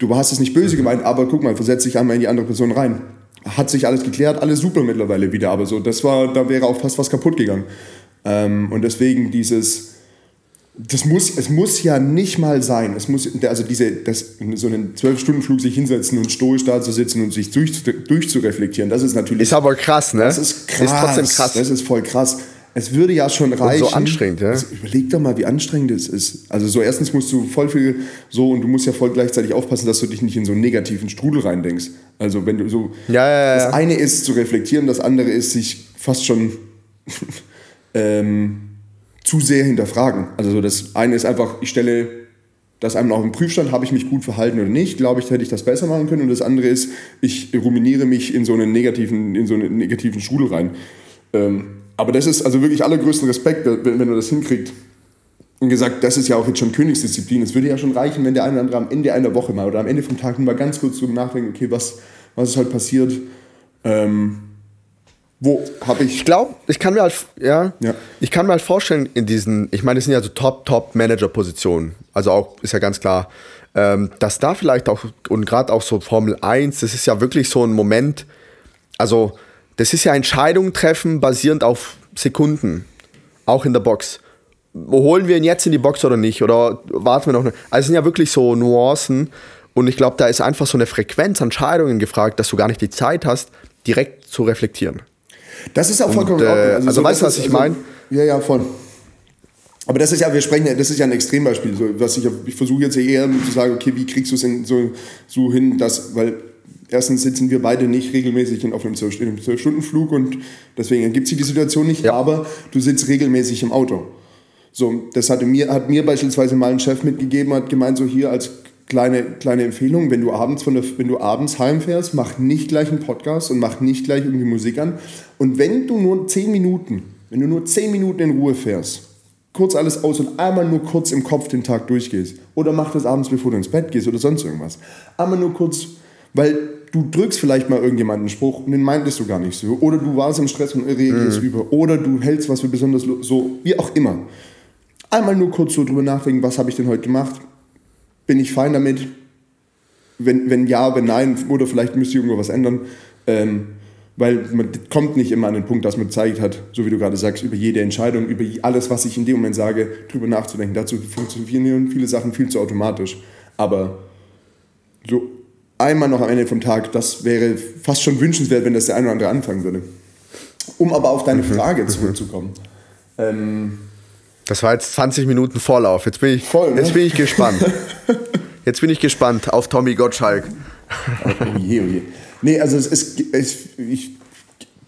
du hast es nicht böse gemeint, aber guck mal, versetz dich einmal in die andere Person rein. Hat sich alles geklärt, alles super mittlerweile wieder, aber so, das war, da wäre auch fast was kaputt gegangen. Ähm, und deswegen dieses, das muss, es muss ja nicht mal sein, es muss, also diese, das, so einen Zwölf-Stunden-Flug sich hinsetzen und stoisch da zu sitzen und sich durch, durchzureflektieren, das ist natürlich... Ist aber krass, ne? Das ist krass. Ist trotzdem krass. Das ist voll krass. Es würde ja schon reichen. Und so anstrengend, ja. Also überleg doch mal, wie anstrengend es ist. Also so erstens musst du voll viel so und du musst ja voll gleichzeitig aufpassen, dass du dich nicht in so einen negativen Strudel reindenkst. Also wenn du so ja, ja, ja. das eine ist zu reflektieren, das andere ist sich fast schon [LAUGHS] ähm, zu sehr hinterfragen. Also so das eine ist einfach, ich stelle das einem auf den Prüfstand, habe ich mich gut verhalten oder nicht, glaube ich, hätte ich das besser machen können. Und das andere ist, ich ruminiere mich in so einen negativen, in so einen negativen Strudel rein. Ähm, aber das ist also wirklich allergrößten Respekt, wenn, wenn man das hinkriegt. Und gesagt, das ist ja auch jetzt schon Königsdisziplin. Es würde ja schon reichen, wenn der eine oder andere am Ende einer Woche mal oder am Ende vom Tag mal ganz kurz drüber nachdenkt, okay, was, was ist halt passiert? Ähm, wo habe ich. Ich glaube, ich kann mir halt, ja, ja, ich kann mir halt vorstellen, in diesen, ich meine, das sind ja so Top-Top-Manager-Positionen. Also auch, ist ja ganz klar, ähm, dass da vielleicht auch, und gerade auch so Formel 1, das ist ja wirklich so ein Moment, also das ist ja Entscheidungen treffen basierend auf Sekunden, auch in der Box. Holen wir ihn jetzt in die Box oder nicht? Oder warten wir noch? Eine? Also es sind ja wirklich so Nuancen. Und ich glaube, da ist einfach so eine Frequenz an Entscheidungen gefragt, dass du gar nicht die Zeit hast, direkt zu reflektieren. Das ist auch vollkommen äh, Also, also so, weißt du, was ich also, meine? Ja, ja, voll. Aber das ist ja, wir sprechen ja, das ist ja ein Extrembeispiel. So, was ich, ich versuche jetzt eher zu sagen, okay, wie kriegst du es so, so hin, dass, weil erstens sitzen wir beide nicht regelmäßig auf einem 12-Stunden-Flug und deswegen ergibt sich die Situation nicht, ja. aber du sitzt regelmäßig im Auto. So, das hatte mir, hat mir beispielsweise mal ein Chef mitgegeben, hat gemeint, so hier als kleine, kleine Empfehlung, wenn du abends von der, wenn du abends heimfährst, mach nicht gleich einen Podcast und mach nicht gleich irgendwie Musik an. Und wenn du nur 10 Minuten, wenn du nur 10 Minuten in Ruhe fährst, kurz alles aus und einmal nur kurz im Kopf den Tag durchgehst. Oder mach das abends, bevor du ins Bett gehst oder sonst irgendwas. Einmal nur kurz, weil du drückst vielleicht mal irgendjemanden einen Spruch und den meintest du gar nicht so. Oder du warst im Stress und reagierst mhm. über. Oder du hältst was für besonders so, wie auch immer. Einmal nur kurz so drüber nachdenken, was habe ich denn heute gemacht? Bin ich fein damit? Wenn, wenn ja, wenn nein, oder vielleicht müsste ich irgendwo was ändern. Ähm, weil man kommt nicht immer an den Punkt, dass man gezeigt hat, so wie du gerade sagst, über jede Entscheidung, über alles, was ich in dem Moment sage, drüber nachzudenken. Dazu funktionieren viele Sachen viel zu automatisch. Aber so einmal noch am Ende vom Tag, das wäre fast schon wünschenswert, wenn das der eine oder andere anfangen würde. Um aber auf deine mhm. Frage mhm. zurückzukommen. Ähm, das war jetzt 20 Minuten Vorlauf. Jetzt bin ich, Voll, ne? jetzt bin ich gespannt. jetzt bin ich gespannt auf Tommy Gottschalk. oh je, oh je. Nee, also es, es, es, ich,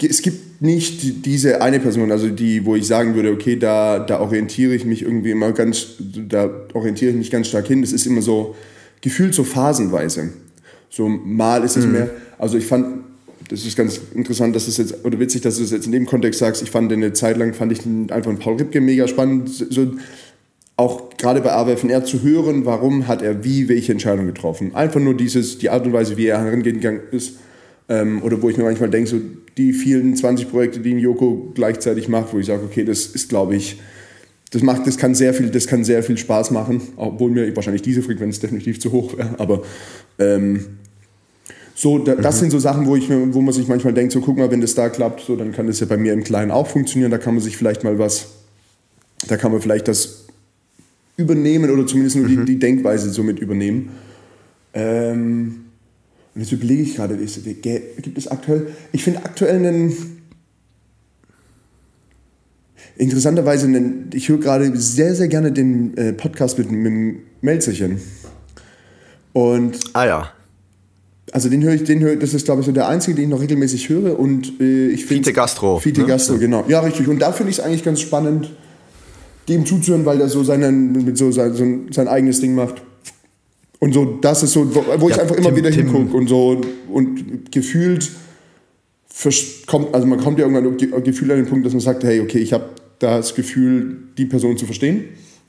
es gibt nicht diese eine Person, also die, wo ich sagen würde, okay, da, da orientiere ich mich irgendwie immer ganz, da orientiere ich mich ganz stark hin. Das ist immer so gefühlt so phasenweise. So mal ist es mhm. mehr, also ich fand, das ist ganz interessant, dass es jetzt, oder witzig, dass du es jetzt in dem Kontext sagst, ich fand eine Zeit lang, fand ich einfach einen Paul Ripke mega spannend, so, auch gerade bei AWFNR zu hören, warum hat er wie welche Entscheidung getroffen. Einfach nur dieses, die Art und Weise, wie er herangegangen ist, ähm, oder wo ich mir manchmal denke, so die vielen 20 Projekte, die ein Joko gleichzeitig macht, wo ich sage, okay, das ist, glaube ich, das macht, das kann sehr viel, das kann sehr viel Spaß machen, obwohl mir wahrscheinlich diese Frequenz definitiv zu hoch wäre. Aber ähm, so, da, das mhm. sind so Sachen, wo, ich, wo man sich manchmal denkt, so guck mal, wenn das da klappt, so, dann kann das ja bei mir im Kleinen auch funktionieren. Da kann man sich vielleicht mal was, da kann man vielleicht das übernehmen oder zumindest nur mhm. die, die, Denkweise somit übernehmen. Ähm, und jetzt überlege ich gerade, gibt es aktuell, ich finde aktuell einen, interessanterweise, einen, ich höre gerade sehr, sehr gerne den äh, Podcast mit, mit Melzerchen. Und ah ja. Also den höre ich, den höre, das ist glaube ich so der einzige, den ich noch regelmäßig höre und äh, ich finde Fiete Gastro. Fiete ne? Gastro, genau. Ja, richtig. Und da finde ich es eigentlich ganz spannend, dem zuzuhören, weil der so seinen, so sein, so sein eigenes Ding macht. Und so, das ist so, wo ich ja, einfach immer Tim, wieder hingucke und so und gefühlt kommt, also man kommt ja irgendwann Gefühl an den Punkt, dass man sagt, hey, okay, ich habe das Gefühl, die Person zu verstehen,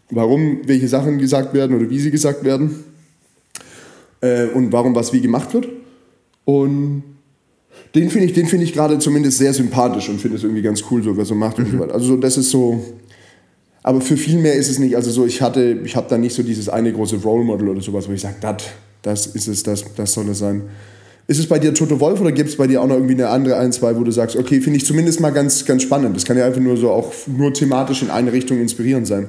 warum welche Sachen gesagt werden oder wie sie gesagt werden äh, und warum was wie gemacht wird. Und den finde ich, find ich gerade zumindest sehr sympathisch und finde es irgendwie ganz cool, so was er macht mhm. und so weiter. Also so, das ist so. Aber für viel mehr ist es nicht. Also so, ich hatte, ich habe da nicht so dieses eine große Role Model oder sowas, wo ich sage, das ist es, das, das soll es sein. Ist es bei dir Toto Wolf oder gibt es bei dir auch noch irgendwie eine andere ein, zwei, wo du sagst, okay, finde ich zumindest mal ganz, ganz spannend. Das kann ja einfach nur so auch nur thematisch in eine Richtung inspirierend sein.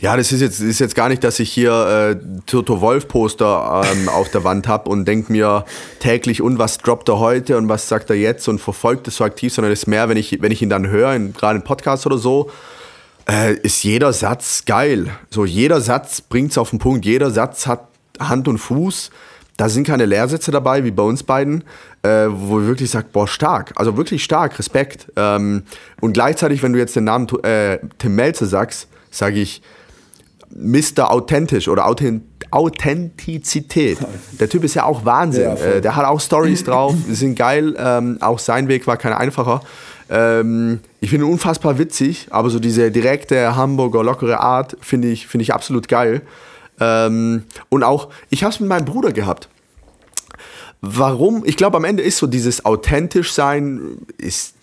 Ja, das ist jetzt, ist jetzt gar nicht, dass ich hier äh, Toto Wolf Poster ähm, auf der Wand habe und denke mir täglich, und was droppt er heute und was sagt er jetzt und verfolgt es so aktiv, sondern es ist mehr, wenn ich, wenn ich ihn dann höre, gerade im Podcast oder so, äh, ist jeder Satz geil. So, jeder Satz bringt es auf den Punkt, jeder Satz hat Hand und Fuß. Da sind keine Lehrsätze dabei, wie bei uns beiden, äh, wo ich wirklich sagt, boah, stark. Also wirklich stark, Respekt. Ähm, und gleichzeitig, wenn du jetzt den Namen äh, Tim Melzer sagst, sage ich, Mr. Authentisch oder Authent Authentizität. Der Typ ist ja auch Wahnsinn. Ja, äh, der hat auch Stories drauf, [LAUGHS] sind geil. Ähm, auch sein Weg war kein einfacher. Ähm, ich finde ihn unfassbar witzig, aber so diese direkte Hamburger lockere Art finde ich, find ich absolut geil. Ähm, und auch, ich habe es mit meinem Bruder gehabt. Warum? Ich glaube, am Ende ist so dieses authentisch sein, ist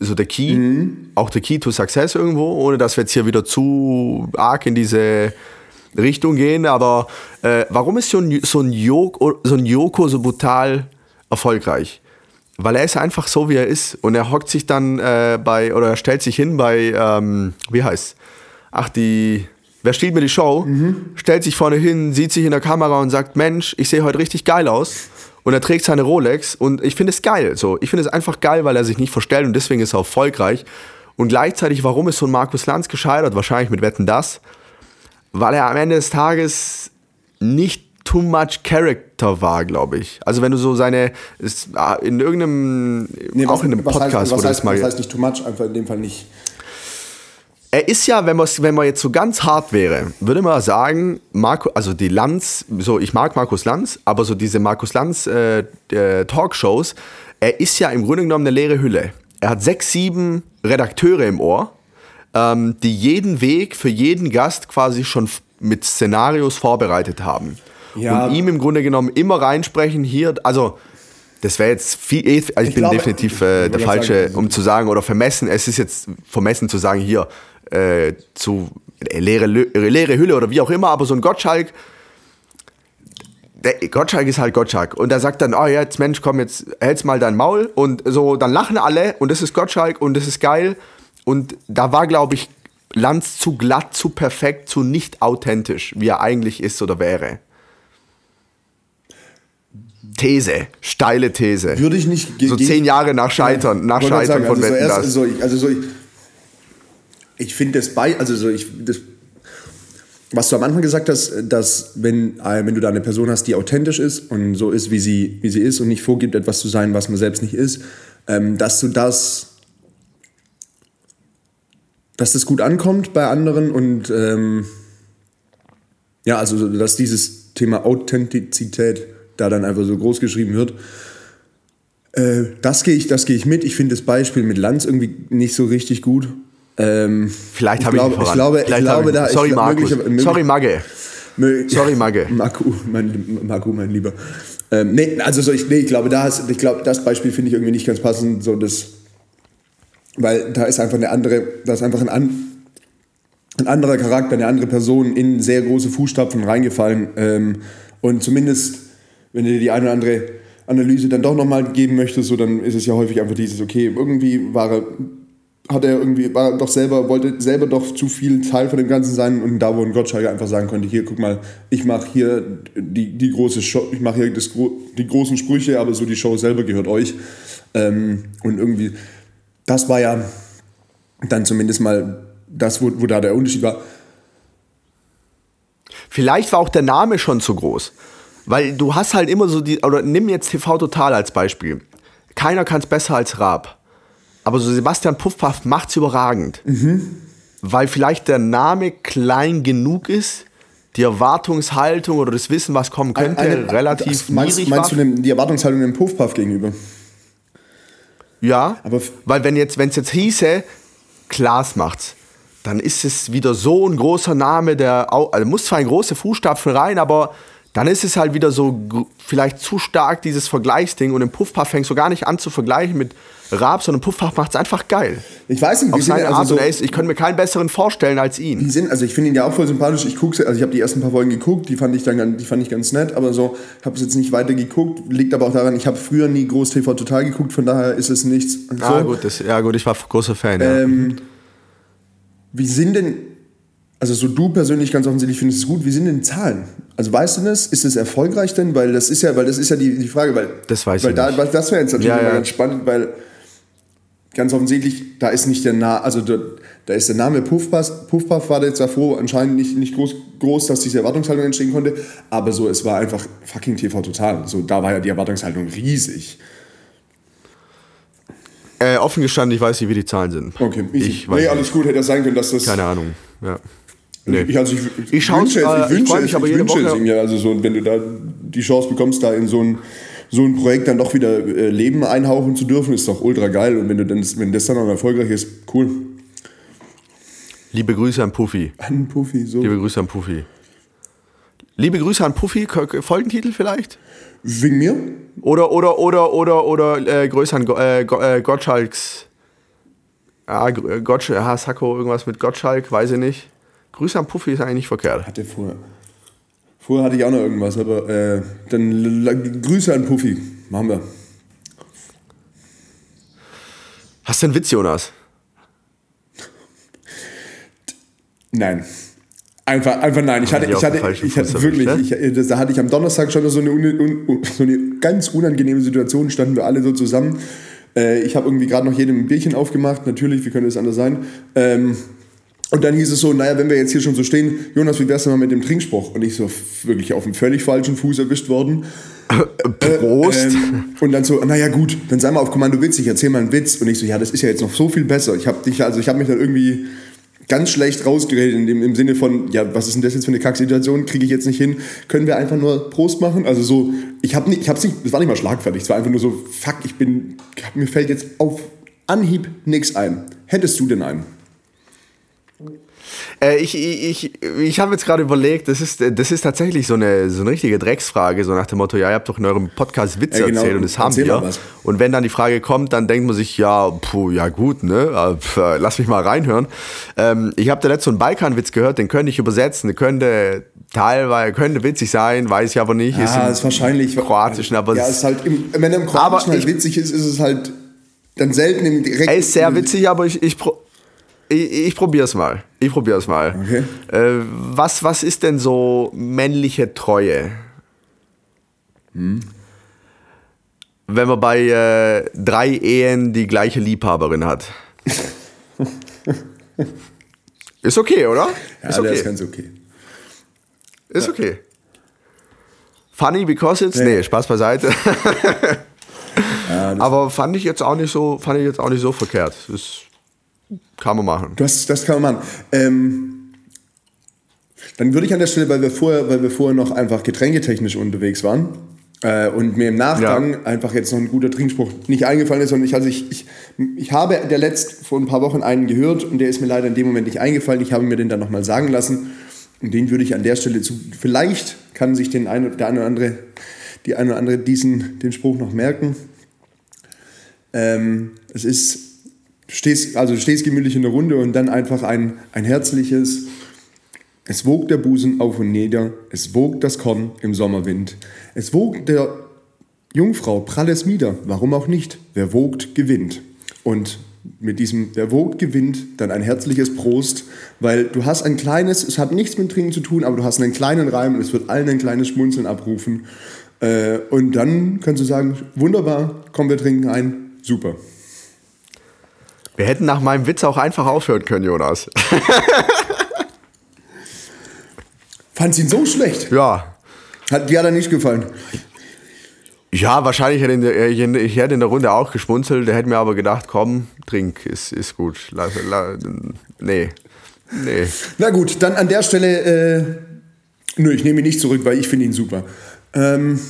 so der Key, mhm. auch der Key to Success irgendwo, ohne dass wir jetzt hier wieder zu arg in diese Richtung gehen. Aber äh, warum ist so ein, so, ein Joko, so ein Joko so brutal erfolgreich? Weil er ist einfach so, wie er ist. Und er hockt sich dann äh, bei, oder er stellt sich hin bei, ähm, wie heißt Ach, die, wer stiehlt mir die Show? Mhm. Stellt sich vorne hin, sieht sich in der Kamera und sagt, Mensch, ich sehe heute richtig geil aus und er trägt seine Rolex und ich finde es geil. So, ich finde es einfach geil, weil er sich nicht verstellt und deswegen ist er erfolgreich. Und gleichzeitig, warum ist so ein Markus Lanz gescheitert? Wahrscheinlich mit Wetten das, weil er am Ende des Tages nicht too much character war, glaube ich. Also wenn du so seine ist, ah, in irgendeinem nee, auch was, in einem Podcast, heißt, was, heißt, mal, was heißt nicht too much, einfach in dem Fall nicht Er ist ja, wenn, wenn man jetzt so ganz hart wäre, würde man sagen, Marco, also die Lanz, so ich mag Markus Lanz, aber so diese Markus Lanz äh, äh, Talkshows, er ist ja im Grunde genommen eine leere Hülle. Er hat sechs, sieben Redakteure im Ohr, ähm, die jeden Weg für jeden Gast quasi schon mit Szenarios vorbereitet haben. Ja. Und ihm im Grunde genommen immer reinsprechen, hier, also das wäre jetzt viel, eh, also ich, Ich bin glaube- definitiv äh, der Falsche, sagen, um zu sagen, oder vermessen, es ist jetzt vermessen zu sagen, hier, äh, zu äh, leere, äh, leere Hülle oder wie auch immer, aber so ein Gottschalk, der Gottschalk ist halt Gottschalk. Und er sagt dann, oh jetzt Mensch, komm, jetzt hältst mal dein Maul. Und so, dann lachen alle und das ist Gottschalk und das ist geil. Und da war, glaube ich, Lanz zu glatt, zu perfekt, zu nicht authentisch, wie er eigentlich ist oder wäre. These, steile These. Würde ich nicht. So zehn Jahre nach Scheitern, nach Scheitern sagen, von also so Wetten, erst, das. so, ich, also so ich, finde das bei, also so ich das, was du am Anfang gesagt hast, dass wenn, äh, wenn du da eine Person hast, die authentisch ist und so ist, wie sie, wie sie ist und nicht vorgibt, etwas zu sein, was man selbst nicht ist, ähm, dass du das, dass das gut ankommt bei anderen und ähm, ja, also so, dass dieses Thema Authentizität da dann einfach so groß geschrieben wird. Äh, das gehe ich, das gehe ich mit. Ich finde das Beispiel mit Lanz irgendwie nicht so richtig gut. Ähm, Vielleicht habe ich, glaube, mich ich glaube, ich Vielleicht glaube, habe ich- da Sorry, ich, Markus. Sorry, Magge. Sorry, Magge. [LAUGHS] Marco, mein, Marco, mein Lieber. Ähm, nee, also so, ich, nee, ich glaube, da ist, ich glaube, das Beispiel finde ich irgendwie nicht ganz passend, so das, weil da ist einfach eine andere, da ist einfach ein, an, ein anderer Charakter, eine andere Person in sehr große Fußstapfen reingefallen ähm, und zumindest, wenn du dir die eine oder andere Analyse dann doch nochmal geben möchtest, so dann ist es ja häufig einfach dieses, okay, irgendwie war er hat er irgendwie, war doch selber, wollte selber doch zu viel Teil von dem Ganzen sein und da, wo ein Gottschalk einfach sagen konnte, hier, guck mal, ich mache hier die, die große Show, ich mache hier das, die großen Sprüche, aber so die Show selber gehört euch. Ähm, und irgendwie, das war ja dann zumindest mal das, wo, wo da der Unterschied war. Vielleicht war auch der Name schon zu groß. Weil du hast halt immer so die, oder nimm jetzt TV Total als Beispiel. Keiner kann es besser als Raab. Aber so Sebastian Puffpaff macht's überragend. Weil vielleicht der Name klein genug ist, die Erwartungshaltung oder das Wissen, was kommen könnte, Eine- relativ das- meinst, niedrig meinst du war. dem, die Erwartungshaltung dem Puffpuff gegenüber? Ja, Aber weil wenn jetzt, wenn es jetzt hieße, Klaas macht's, dann ist es wieder so ein großer Name, der auch, also muss zwar in große Fußstapfen rein, aber dann ist es halt wieder so vielleicht zu stark dieses Vergleichsding und im Puffpuff fängst du gar nicht an zu vergleichen mit Raab, sondern Puffpuff macht's einfach geil. Ich weiß nicht, wie Auf seine also Art so, und ist, ich könnte mir keinen besseren vorstellen als ihn. Die sind, also ich finde ihn ja auch voll sympathisch. Ich gucke, also ich habe die ersten paar Folgen geguckt, die fand ich dann, ganz- die fand ich ganz nett, aber so habe es jetzt nicht weiter geguckt. Liegt aber auch daran, ich habe früher nie groß TV Total geguckt, von daher ist es nichts. So. Ah, gut, das, ja gut, ich war großer Fan. Ja. Ähm, wie sind denn, also so du persönlich ganz offensichtlich findest es gut, wie sind denn Zahlen? Also weißt du das? Ist es erfolgreich denn? Weil das ist ja, weil das ist ja die, die Frage, weil Das weiß weil ich da, nicht. Das wäre jetzt natürlich Ja, ja. ganz spannend, weil ganz offensichtlich, da ist nicht der Name, also da, da ist der Name Puffpuff, Puffpuff war da jetzt davor anscheinend nicht, nicht groß, groß, dass diese Erwartungshaltung entstehen konnte, aber so, es war einfach fucking TV total. So, da war ja die Erwartungshaltung riesig. Äh, offen gestanden, ich weiß nicht, wie die Zahlen sind. Okay, easy. Ich weiß nee, alles gut, hätte das sein können, dass das. Keine Ahnung. Ja. Nee. Ich, also ich, Ich wünsche es, äh, ich ich wünsche es, mich aber ich wünsche es ihm ja. Also so, wenn du da die Chance bekommst, da in so ein, so ein Projekt dann doch wieder äh, Leben einhauchen zu dürfen, ist doch ultra geil. Und wenn, du dann, wenn das dann auch erfolgreich ist, cool. Liebe Grüße an Puffy. An Puffy, so. Liebe Grüße an Puffy. Liebe Grüße an Puffy, Folgentitel vielleicht? Wegen mir? Oder, oder, oder, oder, oder äh, Grüße an Go, äh, Go, äh, Gottschalks. Ah, äh, Gottsch, ah, Sacco, irgendwas mit Gottschalk, weiß ich nicht. Grüße an Puffy ist eigentlich nicht verkehrt. Hatte vorher. Vorher hatte ich auch noch irgendwas, aber äh, dann Grüße an Puffy. Machen wir. Hast du einen Witz, Jonas? Nein. Einfach, einfach nein. Ich hatte, ich hatte, ich hatte Fuß wirklich, ich, das, da hatte ich am Donnerstag schon so eine, un, so eine ganz unangenehme Situation, standen wir alle so zusammen. Äh, ich habe irgendwie gerade noch jedem ein Bierchen aufgemacht, natürlich, wie könnte es anders sein. Ähm, und dann hieß es so, naja, wenn wir jetzt hier schon so stehen, Jonas, wie wär's denn mal mit dem Trinkspruch? Und ich so wirklich auf einem völlig falschen Fuß erwischt worden. Prost. Ähm, und dann so, naja gut, dann sei mal auf Kommando witzig, erzähl mal einen Witz. Und ich so, ja, das ist ja jetzt noch so viel besser. Ich habe dich, also ich habe mich dann irgendwie ganz schlecht rausgeredet in dem, im Sinne von, ja, was ist denn das jetzt für eine Kacksituation, kriege ich jetzt nicht hin, können wir einfach nur Prost machen? Also so, ich habe nicht, ich hab's nicht, es war nicht mal schlagfertig, es war einfach nur so, fuck, ich bin, mir fällt jetzt auf Anhieb nichts ein. Hättest du denn einen? Äh, ich ich, ich habe jetzt gerade überlegt, das ist, das ist tatsächlich so eine, so eine richtige Drecksfrage, so nach dem Motto, ja, ihr habt doch in eurem Podcast Witze ja, genau. erzählt und das haben wir. Und wenn dann die Frage kommt, dann denkt man sich, ja, puh, ja gut, ne, pf, lass mich mal reinhören. Ähm, ich habe da letzte so einen Balkanwitz gehört, den könnte ich übersetzen, der könnte teilweise, könnte witzig sein, weiß ich aber nicht. Ja, ist, ist wahrscheinlich. Kroatischen, aber. Ja, ist halt, im, wenn er im Kroatischen halt witzig ist, ist es halt dann selten im direkten. Er ist sehr witzig, aber ich, ich, ich, ich probiere es mal. Ich probiere es mal. Okay. Äh, was, was ist denn so männliche Treue? Hm. Wenn man bei äh, drei Ehen die gleiche Liebhaberin hat. [LAUGHS] ist okay, oder? Ja, ist okay. ist ganz okay. Ist ja. okay. Funny because it's. Nee, nee Spaß beiseite. [LAUGHS] ja, Aber fand ich jetzt auch nicht so, fand ich jetzt auch nicht so verkehrt. Das kann man machen. Das, das kann man machen. Ähm, dann würde ich an der Stelle, weil wir vorher, weil wir vorher noch einfach getränketechnisch unterwegs waren äh, und mir im Nachgang ja. einfach jetzt noch ein guter Trinkspruch nicht eingefallen ist. Und ich, also ich, ich, ich habe der letzt vor ein paar Wochen einen gehört und der ist mir leider in dem Moment nicht eingefallen. Ich habe mir den dann nochmal sagen lassen. Und den würde ich an der Stelle zu. Vielleicht kann sich den ein, der eine oder andere, die eine oder andere diesen, den Spruch noch merken. Ähm, es ist stehst, also stehst gemütlich in der Runde und dann einfach ein, ein herzliches, es wogt der Busen auf und nieder, es wogt das Korn im Sommerwind, es wogt der Jungfrau pralles Mieder, warum auch nicht, wer wogt, gewinnt. Und mit diesem, wer wogt, gewinnt, dann ein herzliches Prost, weil du hast ein kleines, es hat nichts mit Trinken zu tun, aber du hast einen kleinen Reim und es wird allen ein kleines Schmunzeln abrufen. Äh, und dann kannst du sagen, wunderbar, komm, wir trinken ein, super. Wir hätten nach meinem Witz auch einfach aufhören können, Jonas. [LAUGHS] Fand's ihn so schlecht? Ja. Hat dir hat er nicht gefallen? Ja, wahrscheinlich hätte ich, ich hätte in der Runde auch geschmunzelt. Der hätte mir aber gedacht, komm, trink, ist, ist gut. La, la, nee. Nee. Na gut, dann an der Stelle, äh, nö, ich nehme ihn nicht zurück, weil ich finde ihn super. Ähm,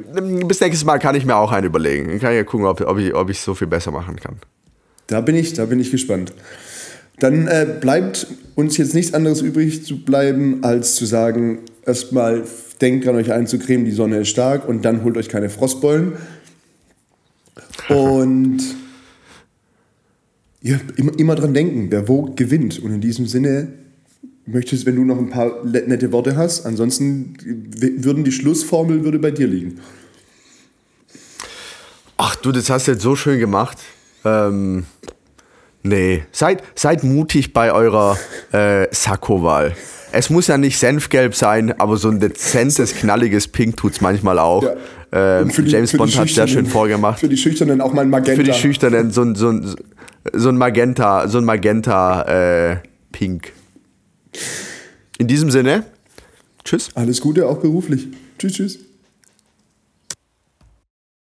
bis nächstes Mal kann ich mir auch einen überlegen. Ich kann ja gucken, ob, ob ich es so viel besser machen kann. Da bin ich, da bin ich gespannt. Dann äh, bleibt uns jetzt nichts anderes übrig zu bleiben, als zu sagen, erstmal denkt dran, euch einzucremen, die Sonne ist stark und dann holt euch keine Frostbeulen. [LAUGHS] Und ja, immer, immer dran denken, wer wogt, gewinnt. Und in diesem Sinne möchtest, wenn du noch ein paar nette Worte hast. Ansonsten würden die Schlussformel würde bei dir liegen. Ach du, das hast du jetzt so schön gemacht. Ähm, nee, seid, seid mutig bei eurer äh, Sakko-Wahl. Es muss ja nicht Senfgelb sein, aber so ein dezentes, knalliges Pink tut es manchmal auch. Ja. Ähm, die, James Bond hat sehr schön vorgemacht. Für die Schüchternen auch mal ein Magenta. Für die Schüchternen so ein, so ein, so ein Magenta, so ein Magenta äh, Pink. In diesem Sinne, tschüss. Alles Gute, auch beruflich. Tschüss, tschüss.